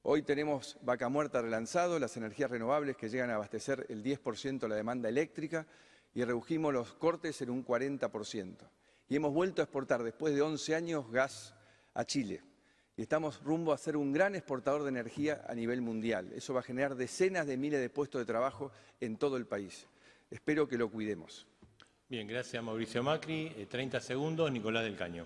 Hoy tenemos vaca muerta relanzado, las energías renovables que llegan a abastecer el 10% de la demanda eléctrica y redujimos los cortes en un 40%. Y hemos vuelto a exportar después de 11 años gas a Chile y estamos rumbo a ser un gran exportador de energía a nivel mundial. Eso va a generar decenas de miles de puestos de trabajo en todo el país. Espero que lo cuidemos. Bien, gracias Mauricio Macri. 30 eh, segundos, Nicolás del Caño.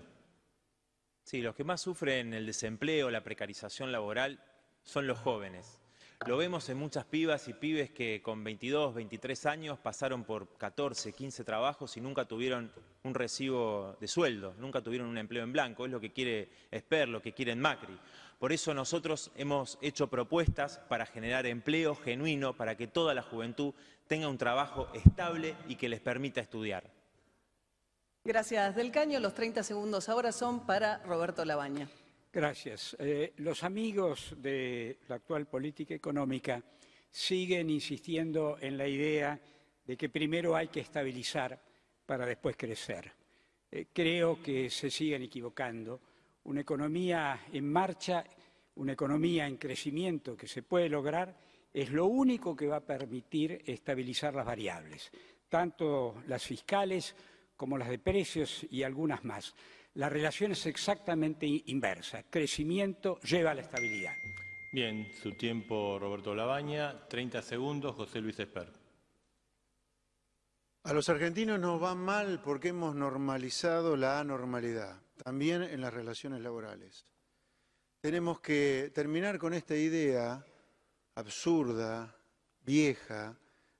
Sí, los que más sufren el desempleo, la precarización laboral, son los jóvenes. Lo vemos en muchas pibas y pibes que con 22, 23 años pasaron por 14, 15 trabajos y nunca tuvieron un recibo de sueldo, nunca tuvieron un empleo en blanco. Es lo que quiere Esper, lo que quieren Macri. Por eso nosotros hemos hecho propuestas para generar empleo genuino, para que toda la juventud tenga un trabajo estable y que les permita estudiar. Gracias, Del Caño. Los 30 segundos ahora son para Roberto Labaña. Gracias. Eh, los amigos de la actual política económica siguen insistiendo en la idea de que primero hay que estabilizar para después crecer. Eh, creo que se siguen equivocando. Una economía en marcha, una economía en crecimiento que se puede lograr, es lo único que va a permitir estabilizar las variables, tanto las fiscales como las de precios y algunas más. La relación es exactamente inversa. Crecimiento lleva a la estabilidad. Bien, su tiempo, Roberto Labaña. 30 segundos, José Luis Esper. A los argentinos nos va mal porque hemos normalizado la anormalidad, también en las relaciones laborales. Tenemos que terminar con esta idea absurda, vieja,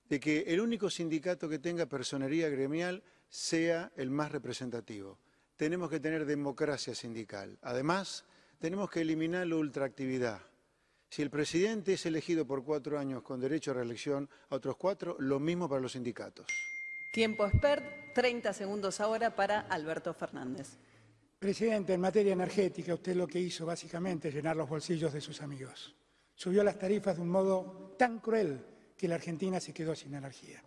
de que el único sindicato que tenga personería gremial sea el más representativo tenemos que tener democracia sindical. Además, tenemos que eliminar la ultraactividad. Si el presidente es elegido por cuatro años con derecho a reelección a otros cuatro, lo mismo para los sindicatos. Tiempo expert, 30 segundos ahora para Alberto Fernández. Presidente, en materia energética, usted lo que hizo básicamente es llenar los bolsillos de sus amigos. Subió las tarifas de un modo tan cruel que la Argentina se quedó sin energía.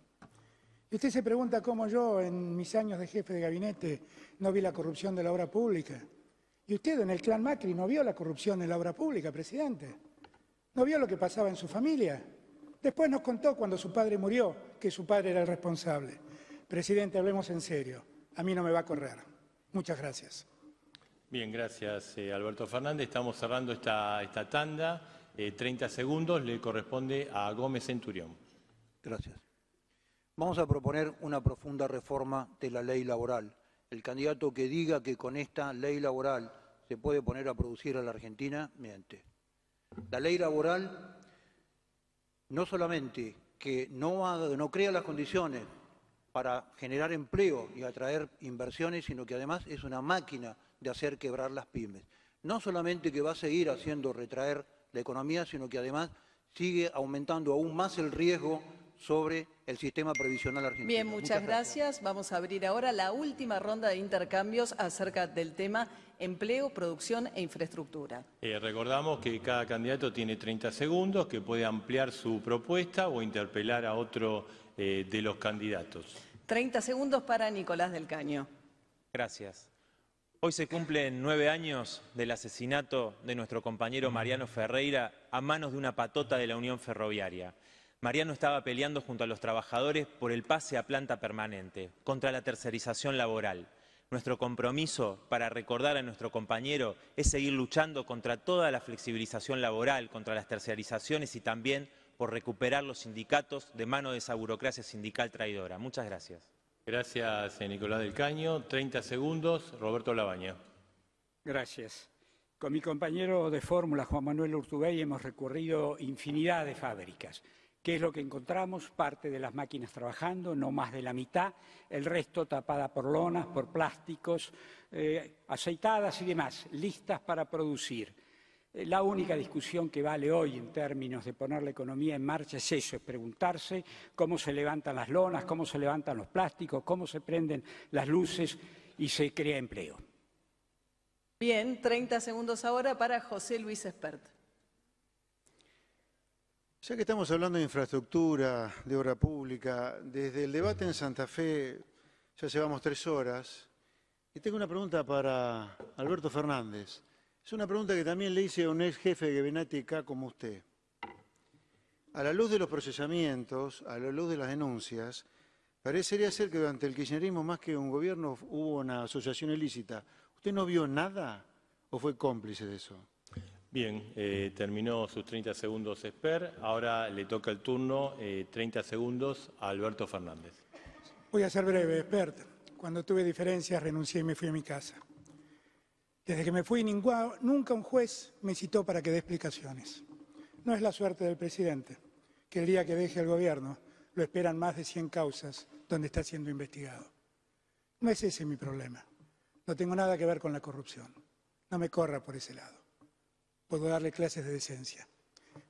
Y usted se pregunta cómo yo, en mis años de jefe de gabinete, no vi la corrupción de la obra pública. Y usted en el clan Macri no vio la corrupción en la obra pública, presidente. No vio lo que pasaba en su familia. Después nos contó cuando su padre murió que su padre era el responsable. Presidente, hablemos en serio. A mí no me va a correr. Muchas gracias. Bien, gracias eh, Alberto Fernández. Estamos cerrando esta, esta tanda. 30 eh, segundos le corresponde a Gómez Centurión. Gracias. Vamos a proponer una profunda reforma de la ley laboral. El candidato que diga que con esta ley laboral se puede poner a producir a la Argentina, miente. La ley laboral no solamente que no, no crea las condiciones para generar empleo y atraer inversiones, sino que además es una máquina de hacer quebrar las pymes. No solamente que va a seguir haciendo retraer la economía, sino que además sigue aumentando aún más el riesgo sobre el sistema previsional argentino. Bien, muchas, gracias. Vamos a abrir ahora la última ronda de intercambios acerca del tema empleo, producción e infraestructura. Eh, recordamos que cada candidato tiene 30 segundos, que puede ampliar su propuesta o interpelar a otro eh, de los candidatos. 30 segundos para Nicolás del Caño. Gracias. Hoy se cumplen nueve años del asesinato de nuestro compañero Mariano Ferreira a manos de una patota de la Unión Ferroviaria. Mariano estaba peleando junto a los trabajadores por el pase a planta permanente, contra la tercerización laboral. Nuestro compromiso para recordar a nuestro compañero es seguir luchando contra toda la flexibilización laboral, contra las tercerizaciones y también por recuperar los sindicatos de mano de esa burocracia sindical traidora. Muchas gracias. Gracias, eh, Nicolás del Caño. 30 segundos, Roberto Labaña. Gracias. Con mi compañero de fórmula, Juan Manuel Urtubey, hemos recorrido infinidad de fábricas. ¿Qué es lo que encontramos? Parte de las máquinas trabajando, no más de la mitad, el resto tapada por lonas, por plásticos, eh, aceitadas y demás, listas para producir. Eh, la única discusión que vale hoy en términos de poner la economía en marcha es eso, es preguntarse cómo se levantan las lonas, cómo se levantan los plásticos, cómo se prenden las luces y se crea empleo. Bien, 30 segundos ahora para José Luis Espert. Ya que estamos hablando de infraestructura, de obra pública, desde el debate en Santa Fe ya llevamos tres horas y tengo una pregunta para Alberto Fernández. Es una pregunta que también le hice a un ex jefe de gabinete acá como usted. A la luz de los procesamientos, a la luz de las denuncias, parecería ser que durante el kirchnerismo, más que un gobierno, hubo una asociación ilícita. ¿Usted no vio nada o fue cómplice de eso? Bien, eh, terminó sus 30 segundos Esper. Ahora le toca el turno, 30 eh, segundos, a Alberto Fernández. Voy a ser breve, Espert. Cuando tuve diferencias renuncié y me fui a mi casa. Desde que me fui, nunca un juez me citó para que dé explicaciones. No es la suerte del presidente, que el día que deje el gobierno lo esperan más de 100 causas donde está siendo investigado. No es ese mi problema. No tengo nada que ver con la corrupción. No me corra por ese lado puedo darle clases de decencia.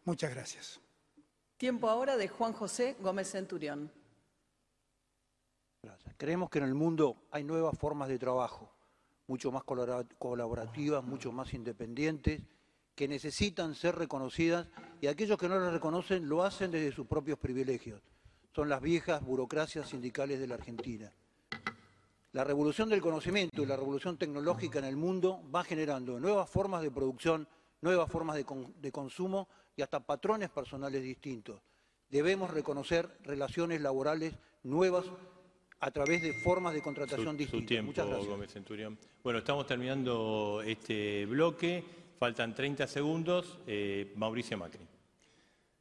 Muchas gracias. Tiempo ahora de Juan José Gómez Centurión. Gracias. Creemos que en el mundo hay nuevas formas de trabajo, mucho más colaborativas, mucho más independientes, que necesitan ser reconocidas y aquellos que no las reconocen lo hacen desde sus propios privilegios. Son las viejas burocracias sindicales de la Argentina. La revolución del conocimiento y la revolución tecnológica en el mundo va generando nuevas formas de producción nuevas formas de, consumo y hasta patrones personales distintos. Debemos reconocer relaciones laborales nuevas a través de formas de contratación distintas. Muchas gracias. Gómez Centurión. Bueno, estamos terminando este bloque. Faltan 30 segundos. Eh, Mauricio Macri.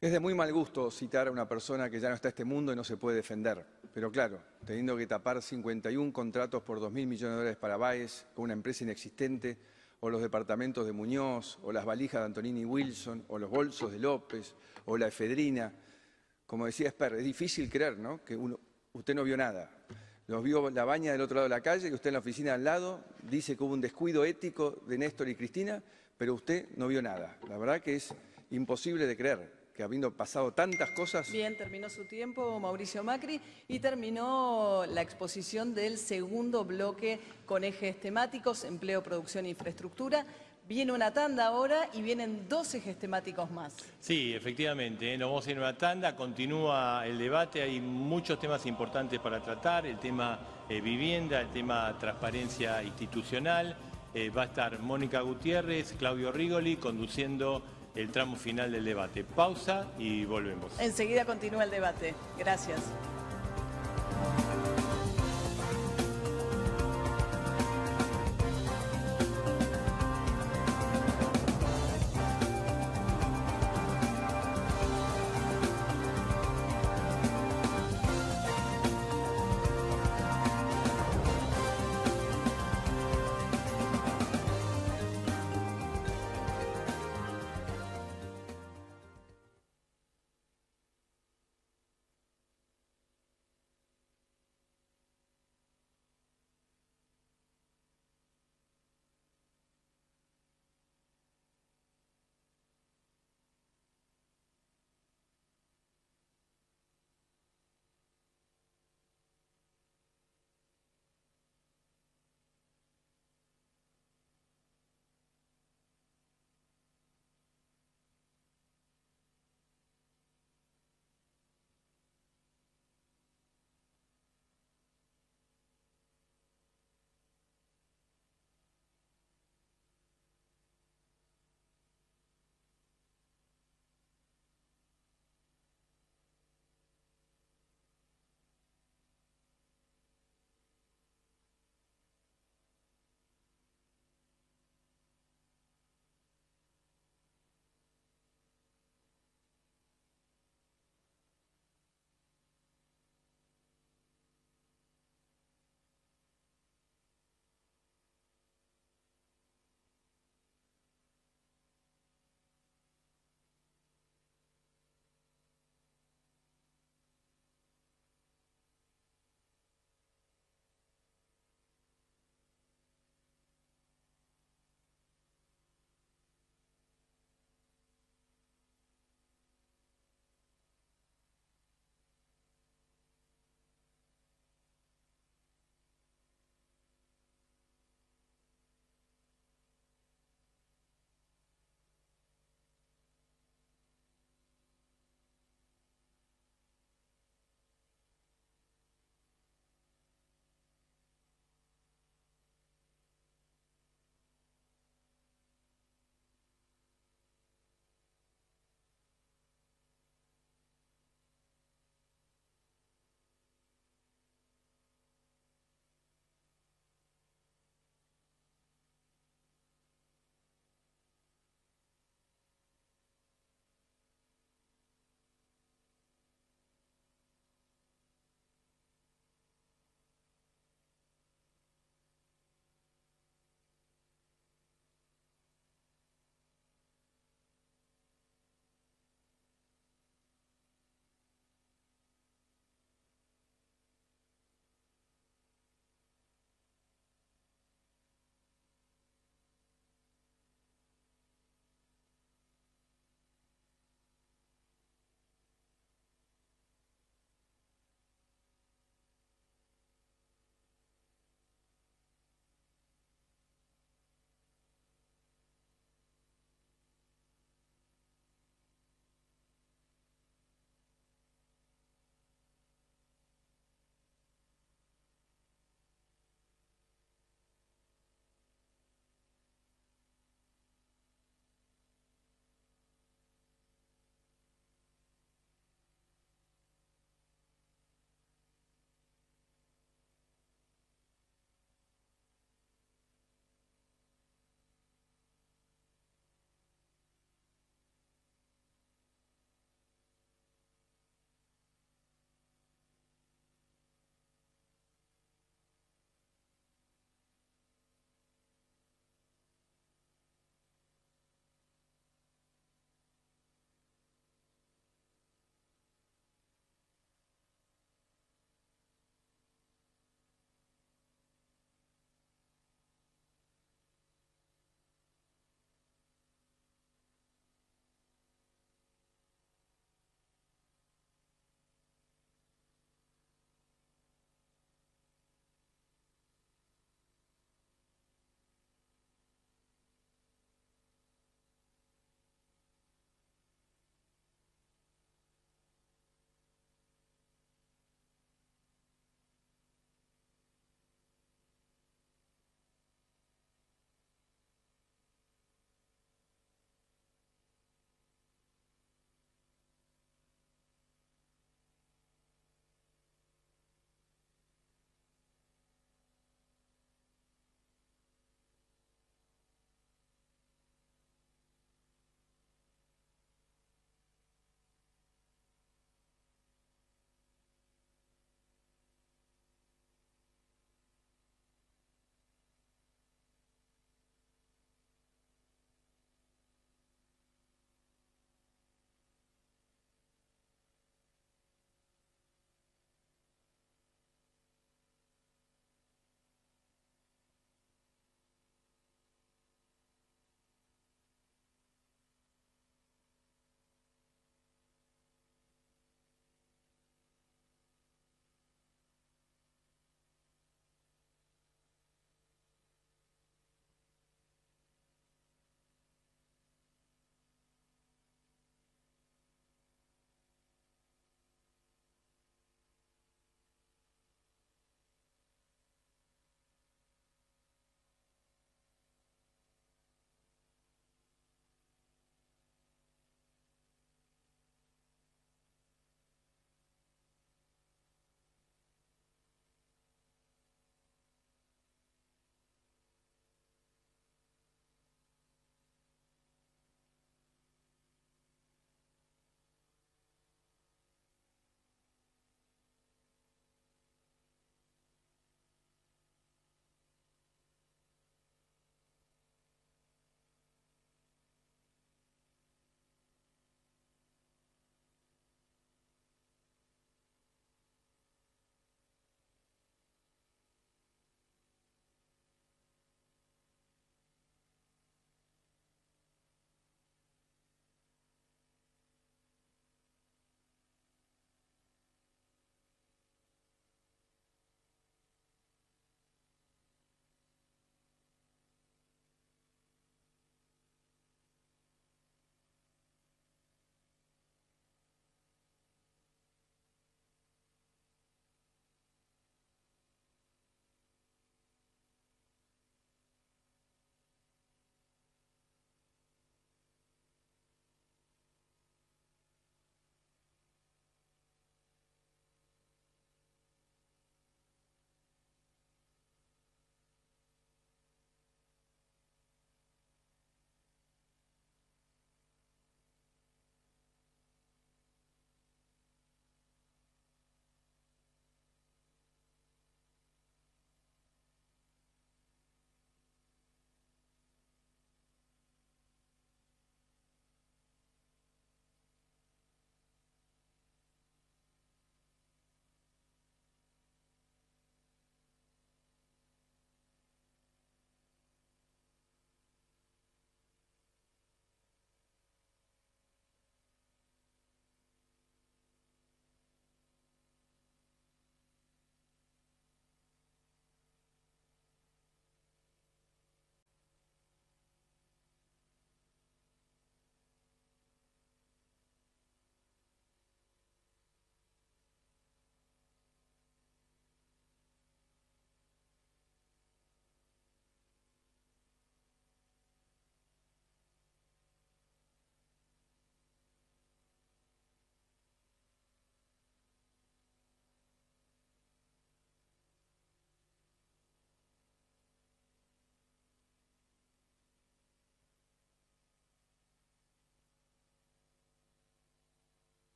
Es de muy mal gusto citar a una persona que ya no está en este mundo y no se puede defender. Pero claro, teniendo que tapar 51 contratos por 2.000 millones de dólares para Baez con una empresa inexistente, o los departamentos de Muñoz, o las valijas de Antonini Wilson, o los bolsos de López, o la efedrina. Como decía Esper, es difícil creer ¿no? que usted no vio nada. Los vio la baña del otro lado de la calle, que usted en la oficina al lado dice que hubo un descuido ético de Néstor y Cristina, pero usted no vio nada. La verdad que es imposible de creer que habiendo pasado tantas cosas... Bien, terminó su tiempo Mauricio Macri y terminó la exposición del segundo bloque con ejes temáticos, empleo, producción e infraestructura. Viene una tanda ahora y vienen dos ejes temáticos más. Sí, efectivamente, ¿eh? nos vamos a ir a una tanda, continúa el debate, hay muchos temas importantes para tratar, el tema eh, vivienda, el tema transparencia institucional, eh, va a estar Mónica Gutiérrez, Claudio Rigoli conduciendo el tramo final del debate. Pausa y volvemos. Enseguida continúa el debate. Gracias.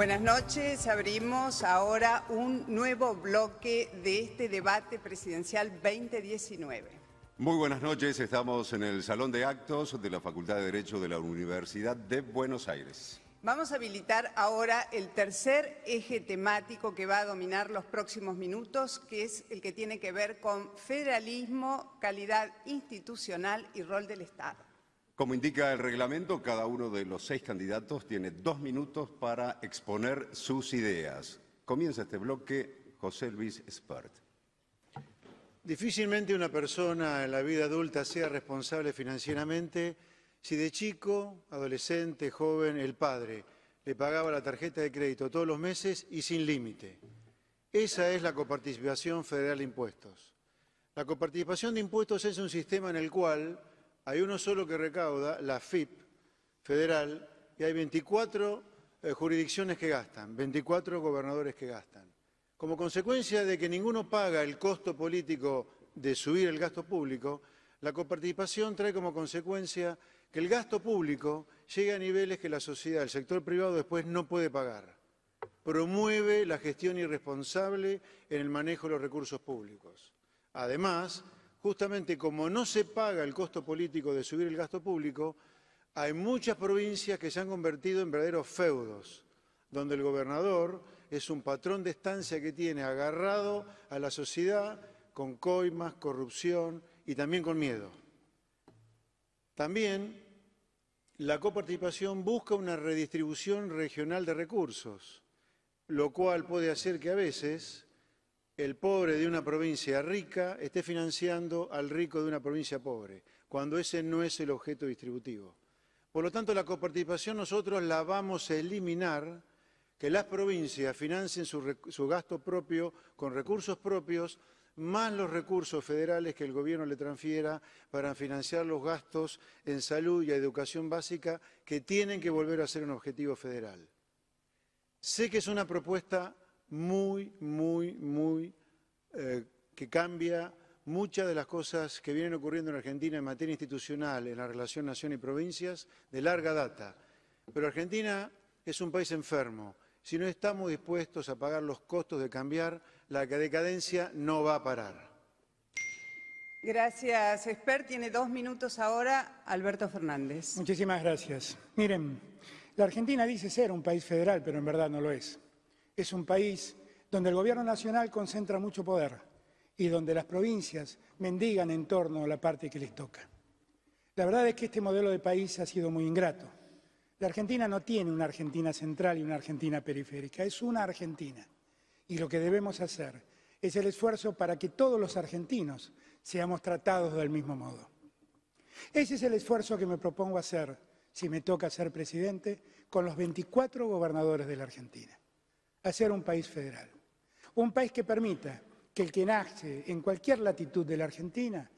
Buenas noches. Abrimos ahora un nuevo bloque de este debate presidencial 2019. Muy buenas noches. Estamos en el Salón de Actos de la Facultad de Derecho de la Universidad de Buenos Aires. Vamos a habilitar ahora el tercer eje temático que va a dominar los próximos minutos, que es el que tiene que ver con federalismo, calidad institucional y rol del Estado. Como indica el reglamento, cada uno de los seis candidatos tiene dos minutos para exponer sus ideas. Comienza este bloque José Luis Spert. Difícilmente una persona en la vida adulta sea responsable financieramente si de chico, adolescente, joven, el padre le pagaba la tarjeta de crédito todos los meses y sin límite. Esa es la coparticipación federal de impuestos. La coparticipación de impuestos es un sistema en el cual hay uno solo que recauda, la FIP federal, y hay 24 eh, jurisdicciones que gastan, 24 gobernadores que gastan. Como consecuencia de que ninguno paga el costo político de subir el gasto público, la coparticipación trae como consecuencia que el gasto público llegue a niveles que la sociedad, el sector privado después no puede pagar. Promueve la gestión irresponsable en el manejo de los recursos públicos. Además, justamente como no se paga el costo político de subir el gasto público, hay muchas provincias que se han convertido en verdaderos feudos, donde el gobernador es un patrón de estancia que tiene agarrado a la sociedad con coimas, corrupción y también con miedo. También la coparticipación busca una redistribución regional de recursos, lo cual puede hacer que a veces el pobre de una provincia rica esté financiando al rico de una provincia pobre, cuando ese no es el objeto distributivo. Por lo tanto, la coparticipación nosotros la vamos a eliminar, que las provincias financien su, gasto propio con recursos propios, más los recursos federales que el gobierno le transfiera para financiar los gastos en salud y educación básica que tienen que volver a ser un objetivo federal. Sé que es una propuesta muy, muy, muy eh, que cambia muchas de las cosas que vienen ocurriendo en Argentina en materia institucional, en la relación nación y provincias, de larga data. Pero Argentina es un país enfermo. Si no estamos dispuestos a pagar los costos de cambiar, la decadencia no va a parar. Gracias, Esper. Tiene dos minutos ahora Alberto Fernández. Muchísimas gracias. Miren, la Argentina dice ser un país federal, pero en verdad no lo es es un país donde el gobierno nacional concentra mucho poder y donde las provincias mendigan en torno a la parte que les toca. La verdad es que este modelo de país ha sido muy ingrato. La Argentina no tiene una Argentina central y una Argentina periférica, es una Argentina. Y lo que debemos hacer es el esfuerzo para que todos los argentinos seamos tratados del mismo modo. Ese es el esfuerzo que me propongo hacer, si me toca ser presidente, con los 24 gobernadores de la Argentina a ser un país federal. Un país que permita que el que nace en cualquier latitud de la Argentina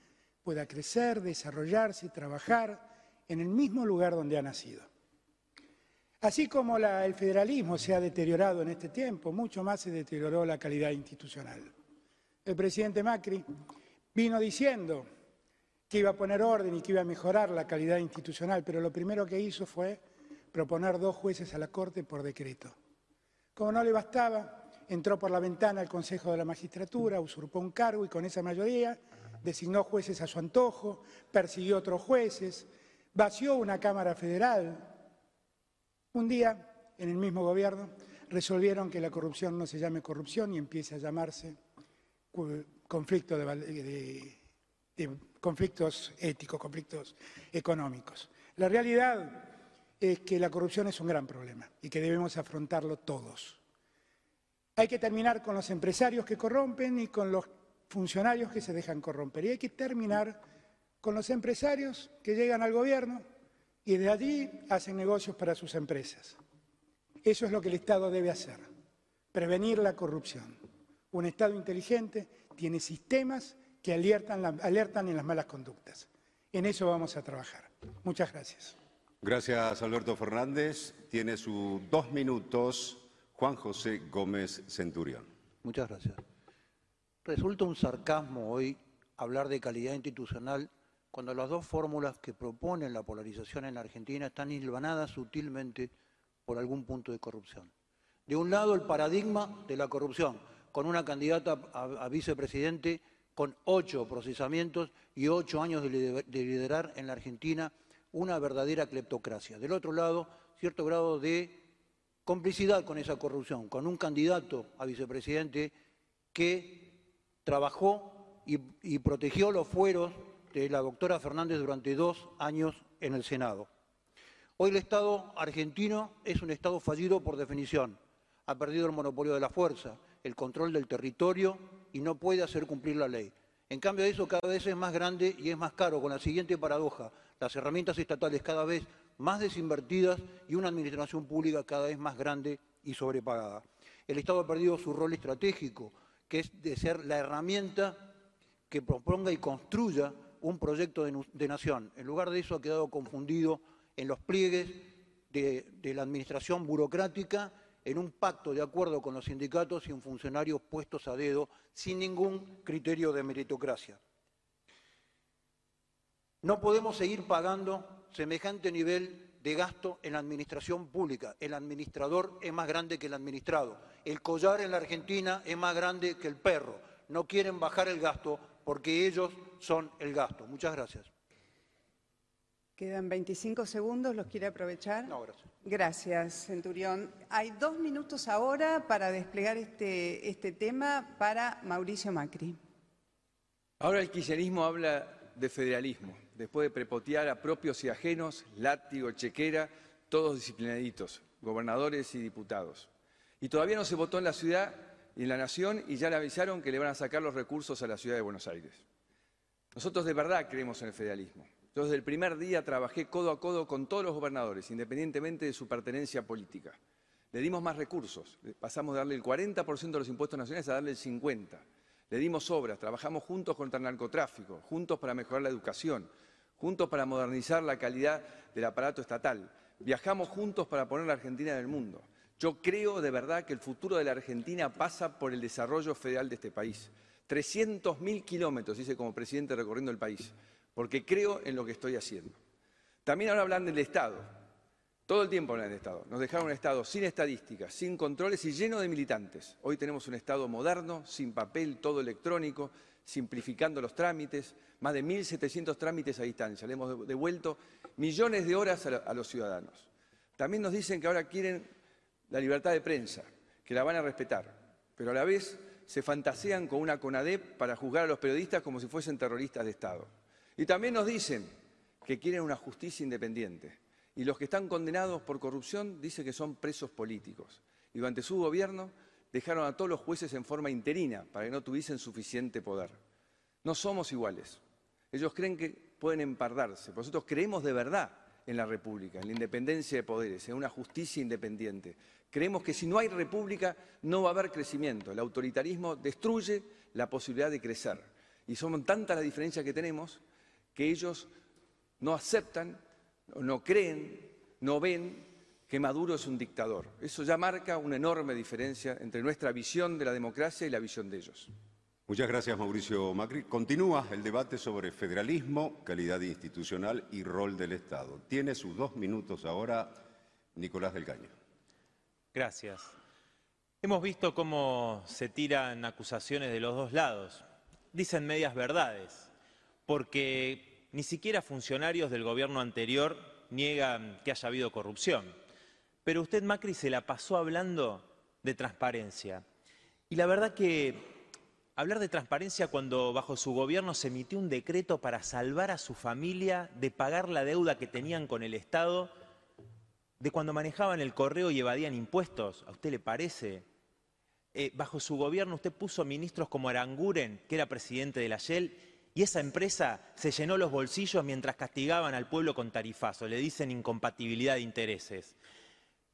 pueda crecer, desarrollarse y trabajar en el mismo lugar donde ha nacido. Así como el federalismo se ha deteriorado en este tiempo, mucho más se deterioró la calidad institucional. El presidente Macri vino diciendo que iba a poner orden y que iba a mejorar la calidad institucional, pero lo primero que hizo fue proponer dos jueces a la Corte por decreto. Como no le bastaba, entró por la ventana al Consejo de la Magistratura, usurpó un cargo y con esa mayoría designó jueces a su antojo, persiguió otros jueces, vació una Cámara Federal. Un día, en el mismo gobierno, resolvieron que la corrupción no se llame corrupción y empiece a llamarse conflicto de, conflictos éticos, conflictos económicos. La realidad es que la corrupción es un gran problema y que debemos afrontarlo todos. Hay que terminar con los empresarios que corrompen y con los funcionarios que se dejan corromper. Y hay que terminar con los empresarios que llegan al gobierno y de allí hacen negocios para sus empresas. Eso es lo que el Estado debe hacer, prevenir la corrupción. Un Estado inteligente tiene sistemas que alertan, alertan en las malas conductas. En eso vamos a trabajar. Muchas gracias. Gracias, Alberto Fernández. Tiene sus dos minutos Juan José Gómez Centurión. Muchas gracias. Resulta un sarcasmo hoy hablar de calidad institucional cuando las dos fórmulas que proponen la polarización en Argentina están hilvanadas sutilmente por algún punto de corrupción. De un lado, el paradigma de la corrupción, con una candidata a, vicepresidente con ocho procesamientos y ocho años de liderar en la Argentina una verdadera cleptocracia. Del otro lado, cierto grado de complicidad con esa corrupción, con un candidato a vicepresidente que trabajó y, protegió los fueros de la doctora Fernández durante dos años en el Senado. Hoy el Estado argentino es un Estado fallido por definición. Ha perdido el monopolio de la fuerza, el control del territorio y no puede hacer cumplir la ley. En cambio, eso cada vez es más grande y es más caro, con la siguiente paradoja. Las herramientas estatales cada vez más desinvertidas y una administración pública cada vez más grande y sobrepagada. El Estado ha perdido su rol estratégico, que es de ser la herramienta que proponga y construya un proyecto de, nación. En lugar de eso ha quedado confundido en los pliegues de, de la administración burocrática, en un pacto de acuerdo con los sindicatos y en funcionarios puestos a dedo sin ningún criterio de meritocracia. No podemos seguir pagando semejante nivel de gasto en la administración pública. El administrador es más grande que el administrado. El collar en la Argentina es más grande que el perro. No quieren bajar el gasto porque ellos son el gasto. Muchas gracias. Quedan 25 segundos, ¿los quiere aprovechar? No, gracias. Gracias, Centurión. Hay dos minutos ahora para desplegar este, este tema para Mauricio Macri. Ahora el kirchnerismo habla de federalismo después de prepotear a propios y ajenos, látigo, chequera, todos disciplinaditos, gobernadores y diputados. Y todavía no se votó en la ciudad y en la nación y ya le avisaron que le van a sacar los recursos a la ciudad de Buenos Aires. Nosotros de verdad creemos en el federalismo. Yo desde el primer día trabajé codo a codo con todos los gobernadores, independientemente de su pertenencia política. Le dimos más recursos, pasamos de darle el 40% de los impuestos nacionales a darle el 50%. Le dimos obras, trabajamos juntos contra el narcotráfico, juntos para mejorar la educación, juntos para modernizar la calidad del aparato estatal. Viajamos juntos para poner la Argentina en el mundo. Yo creo de verdad que el futuro de la Argentina pasa por el desarrollo federal de este país. 300.000 kilómetros, hice como presidente recorriendo el país, porque creo en lo que estoy haciendo. También ahora hablan del Estado. Todo el tiempo hablan del Estado. Nos dejaron un Estado sin estadísticas, sin controles y lleno de militantes. Hoy tenemos un Estado moderno, sin papel, todo electrónico, simplificando los trámites, más de 1.700 trámites a distancia. Le hemos devuelto millones de horas a los ciudadanos. También nos dicen que ahora quieren la libertad de prensa, que la van a respetar, pero a la vez se fantasean con una CONADEP para juzgar a los periodistas como si fuesen terroristas de Estado. Y también nos dicen que quieren una justicia independiente. Y los que están condenados por corrupción dicen que son presos políticos. Y durante su gobierno dejaron a todos los jueces en forma interina para que no tuviesen suficiente poder. No somos iguales. Ellos creen que pueden empardarse. Nosotros creemos de verdad en la República, en la independencia de poderes, en una justicia independiente. Creemos que si no hay República no va a haber crecimiento. El autoritarismo destruye la posibilidad de crecer. Y son tantas las diferencias que tenemos que ellos no aceptan, no creen, no ven que Maduro es un dictador. Eso ya marca una enorme diferencia entre nuestra visión de la democracia y la visión de ellos. Muchas gracias, Mauricio Macri. Continúa el debate sobre federalismo, calidad institucional y rol del Estado. Tiene sus dos minutos ahora Nicolás del Caño. Gracias. Hemos visto cómo se tiran acusaciones de los dos lados. Dicen medias verdades, porque ni siquiera funcionarios del gobierno anterior niegan que haya habido corrupción. Pero usted, Macri, se la pasó hablando de transparencia. Y la verdad que hablar de transparencia cuando bajo su gobierno se emitió un decreto para salvar a su familia de pagar la deuda que tenían con el Estado, de cuando manejaban el correo y evadían impuestos, ¿a usted le parece? Eh, bajo su gobierno usted puso ministros como Aranguren, que era presidente de la Shell, y esa empresa se llenó los bolsillos mientras castigaban al pueblo con tarifazo, le dicen incompatibilidad de intereses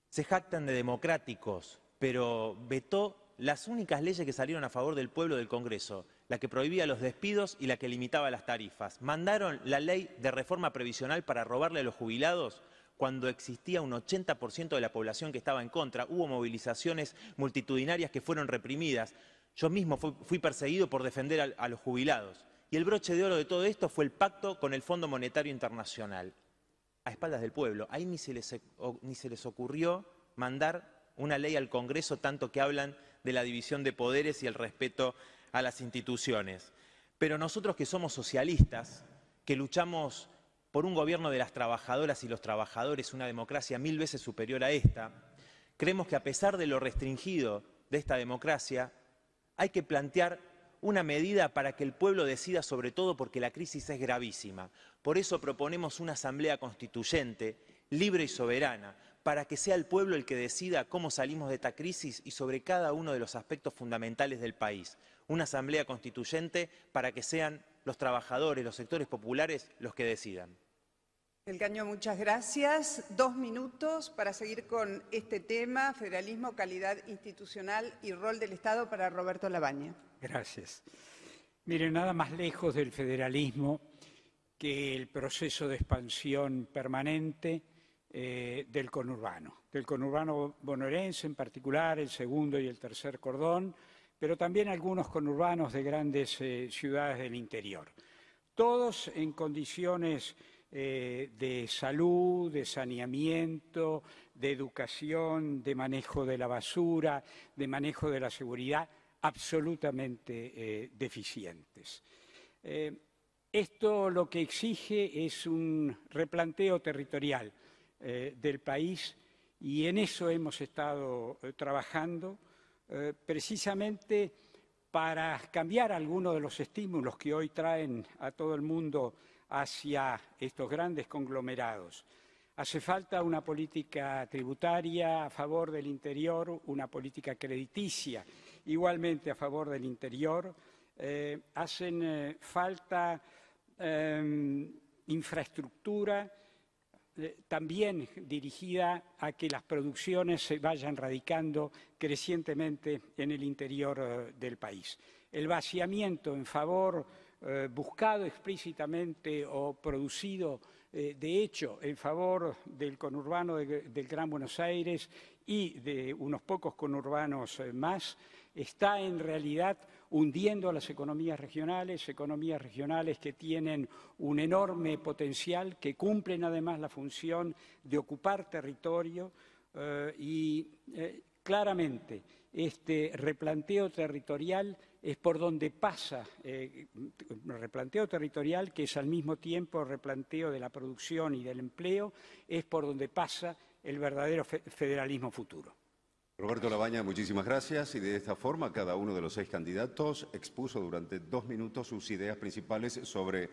se jactan de democráticos, pero vetó las únicas leyes que salieron a favor del pueblo del Congreso, la que prohibía los despidos y la que limitaba las tarifas. Mandaron la ley de reforma previsional para robarle a los jubilados cuando existía un 80% de la población que estaba en contra. Hubo movilizaciones multitudinarias que fueron reprimidas. Yo mismo fui, perseguido por defender a los jubilados. Y el broche de oro de todo esto fue el pacto con el Fondo Monetario Internacional a espaldas del pueblo. Ahí ni se les, ni se les ocurrió mandar una ley al Congreso tanto que hablan de la división de poderes y el respeto a las instituciones. Pero nosotros que somos socialistas, que luchamos por un gobierno de las trabajadoras y los trabajadores, una democracia mil veces superior a esta, creemos que a pesar de lo restringido de esta democracia, hay que plantear una medida para que el pueblo decida sobre todo porque la crisis es gravísima. Por eso proponemos una asamblea constituyente, libre y soberana, para que sea el pueblo el que decida cómo salimos de esta crisis y sobre cada uno de los aspectos fundamentales del país. Una asamblea constituyente para que sean los trabajadores, los sectores populares los que decidan. El Caño, muchas gracias. Dos minutos para seguir con este tema, federalismo, calidad institucional y rol del Estado para Roberto Labaña. Gracias. Miren, nada más lejos del federalismo que el proceso de expansión permanente eh, del conurbano, del conurbano bonaerense en particular, el segundo y el tercer cordón, pero también algunos conurbanos de grandes eh, ciudades del interior. Todos en condiciones eh, de salud, de saneamiento, de educación, de manejo de la basura, de manejo de la seguridad, absolutamente deficientes. esto lo que exige es un replanteo territorial eh, del país y en eso hemos estado eh, trabajando eh, precisamente para cambiar algunos de los estímulos que hoy traen a todo el mundo hacia estos grandes conglomerados. Hace falta una política tributaria a favor del interior, una política crediticia igualmente a favor del interior. hacen falta em, infraestructura eh, también dirigida a que las producciones se vayan radicando crecientemente en el interior eh, del país. El vaciamiento en favor, eh, buscado explícitamente o producido de hecho en favor del conurbano del Gran Buenos Aires y de unos pocos conurbanos más, está en realidad hundiendo a las economías regionales, economías regionales que tienen un enorme potencial, que cumplen además la función de ocupar territorio eh, y eh, claramente este replanteo territorial es por donde pasa, eh, replanteo territorial que es al mismo tiempo replanteo de la producción y del empleo, es por donde pasa el verdadero federalismo futuro. Roberto Labaña, muchísimas gracias. Y de esta forma, cada uno de los seis candidatos expuso durante dos minutos sus ideas principales sobre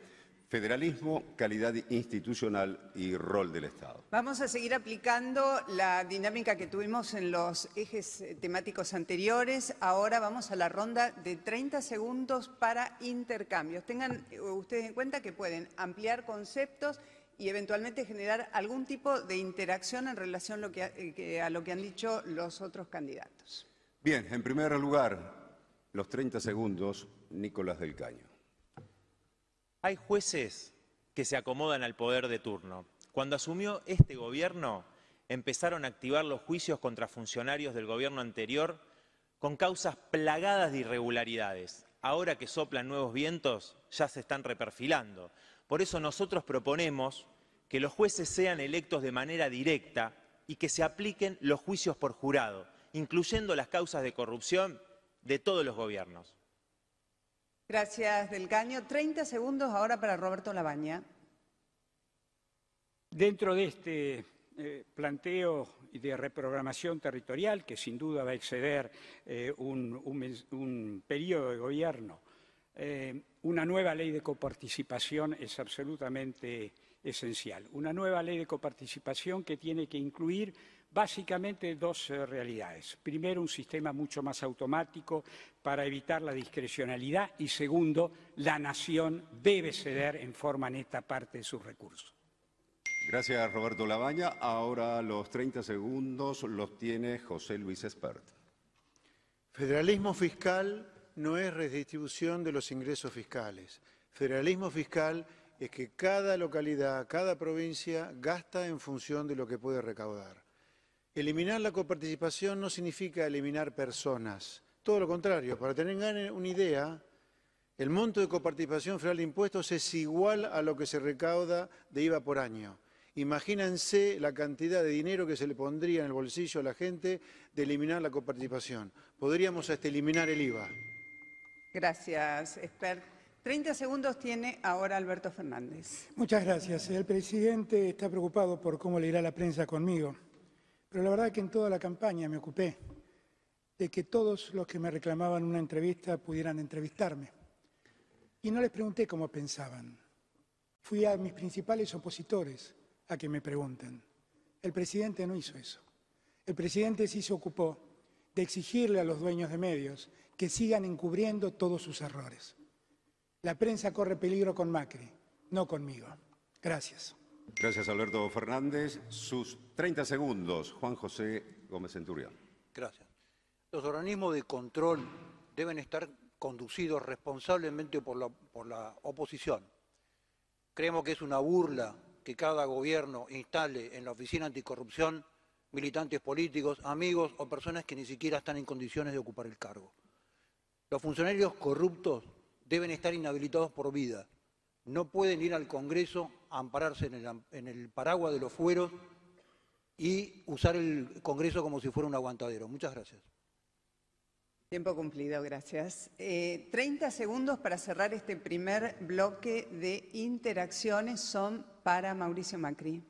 federalismo, calidad institucional y rol del Estado. Vamos a seguir aplicando la dinámica que tuvimos en los ejes temáticos anteriores. Ahora vamos a la ronda de 30 segundos para intercambios. Tengan ustedes en cuenta que pueden ampliar conceptos y eventualmente generar algún tipo de interacción en relación eh, a lo que han dicho los otros candidatos. Bien, en primer lugar, los 30 segundos, Nicolás del Caño. Hay jueces que se acomodan al poder de turno. Cuando asumió este gobierno, empezaron a activar los juicios contra funcionarios del gobierno anterior con causas plagadas de irregularidades. Ahora que soplan nuevos vientos, ya se están reperfilando. Por eso nosotros proponemos que los jueces sean electos de manera directa y que se apliquen los juicios por jurado, incluyendo las causas de corrupción de todos los gobiernos. Gracias, Del Caño. Treinta segundos ahora para Roberto Labaña. Dentro de este eh, planteo de reprogramación territorial, que sin duda va a exceder eh, un, periodo de gobierno, eh, una nueva ley de coparticipación es absolutamente esencial. Una nueva ley de coparticipación que tiene que incluir básicamente dos eh, realidades. Primero, un sistema mucho más automático para evitar la discrecionalidad y segundo, la nación debe ceder en forma neta parte de sus recursos. Gracias, Roberto Labaña. Ahora los 30 segundos los tiene José Luis Espert. Federalismo fiscal no es redistribución de los ingresos fiscales. Federalismo fiscal es que cada localidad, cada provincia gasta en función de lo que puede recaudar. Eliminar la coparticipación no significa eliminar personas, todo lo contrario, para tener una idea, el monto de coparticipación federal de impuestos es igual a lo que se recauda de IVA por año Imagínense la cantidad de dinero que se le pondría en el bolsillo a la gente de eliminar la coparticipación. Podríamos hasta eliminar el IVA. Gracias, expert. 30 segundos tiene ahora Alberto Fernández. Muchas gracias. El presidente está preocupado por cómo le irá la prensa conmigo, pero la verdad es que en toda la campaña me ocupé de que todos los que me reclamaban una entrevista pudieran entrevistarme. Y no les pregunté cómo pensaban. Fui a mis principales opositores a que me pregunten. El presidente no hizo eso. El presidente sí se ocupó de exigirle a los dueños de medios que sigan encubriendo todos sus errores. La prensa corre peligro con Macri, no conmigo. Gracias. Gracias, Alberto Fernández. Sus 30 segundos, Juan José Gómez Centurión. Gracias. Los organismos de control deben estar conducidos responsablemente por la, por la oposición. Creemos que es una burla que cada gobierno instale en la Oficina Anticorrupción militantes políticos, amigos o personas que ni siquiera están en condiciones de ocupar el cargo. Los funcionarios corruptos deben estar inhabilitados por vida. No pueden ir al Congreso a ampararse en el, en el paraguas de los fueros y usar el Congreso como si fuera un aguantadero. Muchas gracias. Tiempo cumplido, gracias. Eh, 30 segundos para cerrar este primer bloque de interacciones son para Mauricio Macri.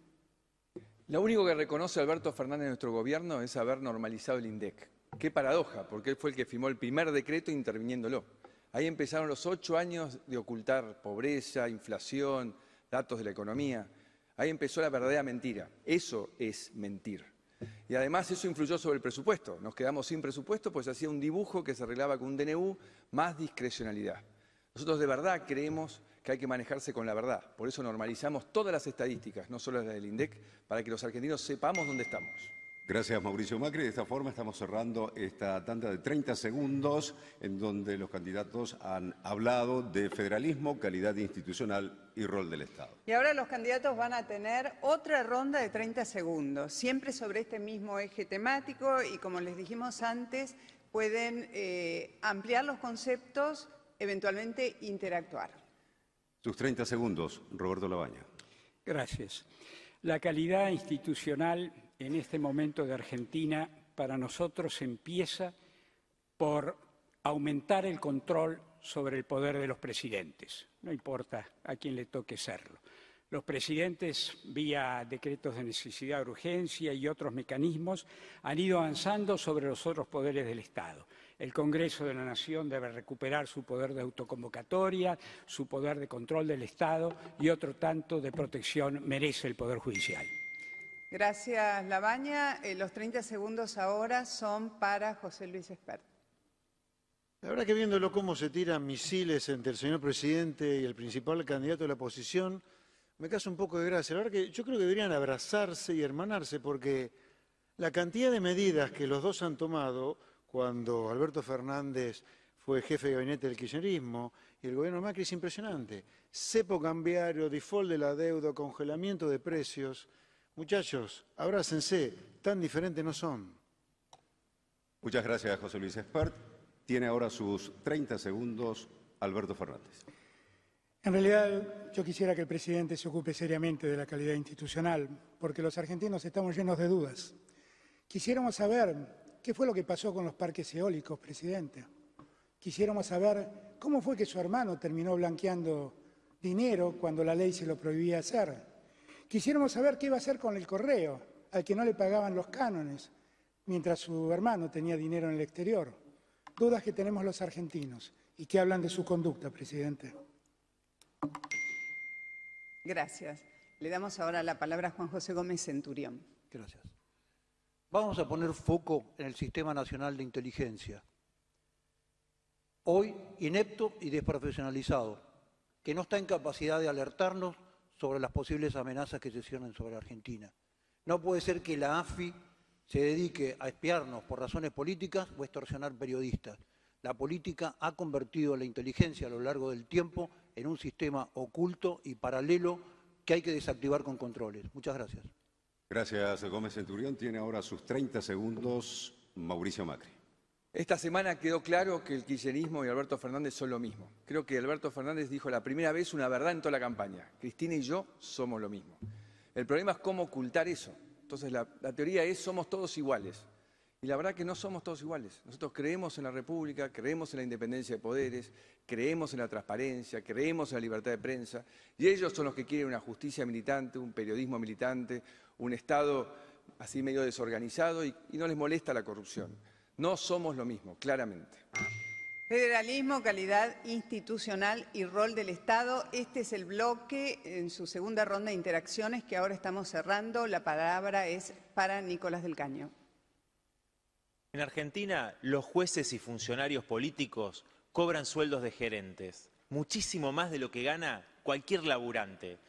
Lo único que reconoce Alberto Fernández de nuestro gobierno es haber normalizado el INDEC. Qué paradoja, porque él fue el que firmó el primer decreto interviniéndolo. Ahí empezaron los ocho años de ocultar pobreza, inflación, datos de la economía. Ahí empezó la verdadera mentira. Eso es mentir. Y además eso influyó sobre el presupuesto. Nos quedamos sin presupuesto, pues hacía un dibujo que se arreglaba con un DNU más discrecionalidad. Nosotros de verdad creemos que hay que manejarse con la verdad. Por eso normalizamos todas las estadísticas, no solo las del INDEC, para que los argentinos sepamos dónde estamos. Gracias, Mauricio Macri. De esta forma estamos cerrando esta tanda de 30 segundos en donde los candidatos han hablado de federalismo, calidad institucional y rol del Estado. Y ahora los candidatos van a tener otra ronda de 30 segundos, siempre sobre este mismo eje temático y como les dijimos antes, pueden eh, ampliar los conceptos, eventualmente interactuar. Sus 30 segundos, Roberto Labaña. Gracias. La calidad institucional en este momento de Argentina para nosotros empieza por aumentar el control sobre el poder de los presidentes, no importa a quién le toque serlo. Los presidentes, vía decretos de necesidad urgencia y otros mecanismos, han ido avanzando sobre los otros poderes del Estado. El Congreso de la Nación debe recuperar su poder de autoconvocatoria, su poder de control del Estado y otro tanto de protección merece el Poder Judicial. Gracias, Labaña. Eh, los 30 segundos ahora son para José Luis Espert. La verdad que viéndolo cómo se tiran misiles entre el señor presidente y el principal candidato de la oposición, me caso un poco de gracia. La verdad que yo creo que deberían abrazarse y hermanarse porque la cantidad de medidas que los dos han tomado cuando Alberto Fernández fue jefe de gabinete del kirchnerismo y el gobierno Macri es impresionante. Cepo cambiario, default de la deuda, congelamiento de precios. Muchachos, abrácense, tan diferentes no son. Muchas gracias, José Luis Espert. Tiene ahora sus 30 segundos Alberto Fernández. En realidad, yo quisiera que el presidente se ocupe seriamente de la calidad institucional, porque los argentinos estamos llenos de dudas. Quisiéramos saber qué fue lo que pasó con los parques eólicos, presidente. Quisiéramos saber cómo fue que su hermano terminó blanqueando dinero cuando la ley se lo prohibía hacer. Quisiéramos saber qué iba a hacer con el correo, al que no le pagaban los cánones, mientras su hermano tenía dinero en el exterior. Dudas que tenemos los argentinos y que hablan de su conducta, presidente. Gracias. Le damos ahora la palabra a Juan José Gómez Centurión. Gracias. Vamos a poner foco en el Sistema Nacional de Inteligencia. Hoy inepto y desprofesionalizado, que no está en capacidad de alertarnos sobre las posibles amenazas que se ciernen sobre Argentina. No puede ser que la AFI se dedique a espiarnos por razones políticas o extorsionar periodistas. La política ha convertido la inteligencia a lo largo del tiempo en un sistema oculto y paralelo que hay que desactivar con controles. Muchas gracias. Gracias, Gómez Centurión. Tiene ahora sus 30 segundos Mauricio Macri. Esta semana quedó claro que el kirchnerismo y Alberto Fernández son lo mismo. Creo que Alberto Fernández dijo la primera vez una verdad en toda la campaña. Cristina y yo somos lo mismo. El problema es cómo ocultar eso. Entonces la, teoría es somos todos iguales. Y la verdad que no somos todos iguales. Nosotros creemos en la República, creemos en la independencia de poderes, creemos en la transparencia, creemos en la libertad de prensa, y ellos son los que quieren una justicia militante, un periodismo militante, un Estado así medio desorganizado y no les molesta la corrupción. No somos lo mismo, claramente. Federalismo, calidad institucional y rol del Estado. Este es el bloque en su segunda ronda de interacciones que ahora estamos cerrando. La palabra es para Nicolás del Caño. En Argentina, los jueces y funcionarios políticos cobran sueldos de gerentes, muchísimo más de lo que gana cualquier laburante.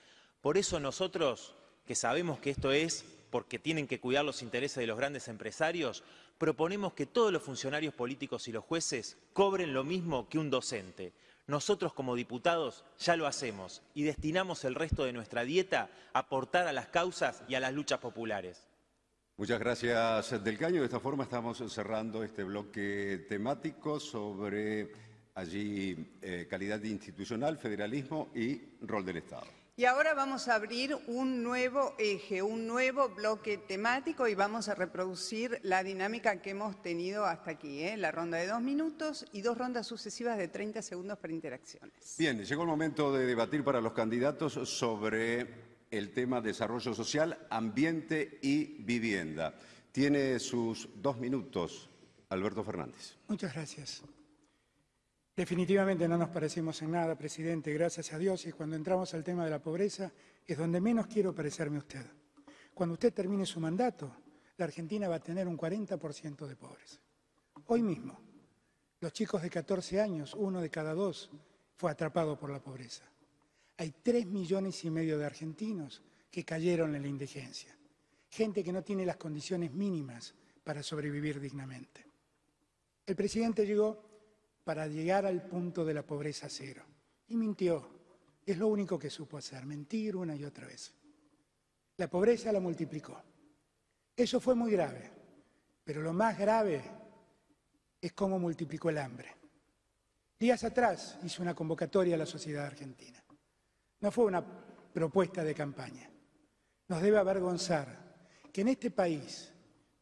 Por eso nosotros, que sabemos que esto es porque tienen que cuidar los intereses de los grandes empresarios, proponemos que todos los funcionarios políticos y los jueces cobren lo mismo que un docente. Nosotros como diputados ya lo hacemos y destinamos el resto de nuestra dieta a aportar a las causas y a las luchas populares. Muchas gracias, Del Caño. De esta forma estamos cerrando este bloque temático sobre allí eh, calidad institucional, federalismo y rol del Estado. Y ahora vamos a abrir un nuevo eje, un nuevo bloque temático y vamos a reproducir la dinámica que hemos tenido hasta aquí, ¿eh? la ronda de dos minutos y dos rondas sucesivas de 30 segundos para interacciones. Bien, llegó el momento de debatir para los candidatos sobre el tema desarrollo social, ambiente y vivienda. Tiene sus dos minutos, Alberto Fernández. Muchas gracias. Definitivamente no nos parecemos en nada, presidente, gracias a Dios. Y cuando entramos al tema de la pobreza, es donde menos quiero parecerme a usted. Cuando usted termine su mandato, la Argentina va a tener un 40% de pobres. Hoy mismo, los chicos de 14 años, uno de cada dos, fue atrapado por la pobreza. Hay tres millones y medio de argentinos que cayeron en la indigencia. Gente que no tiene las condiciones mínimas para sobrevivir dignamente. El presidente llegó para llegar al punto de la pobreza cero. Y mintió. Es lo único que supo hacer, mentir una y otra vez. La pobreza la multiplicó. Eso fue muy grave. Pero lo más grave es cómo multiplicó el hambre. Días atrás hizo una convocatoria a la sociedad argentina. No fue una propuesta de campaña. Nos debe avergonzar que en este país,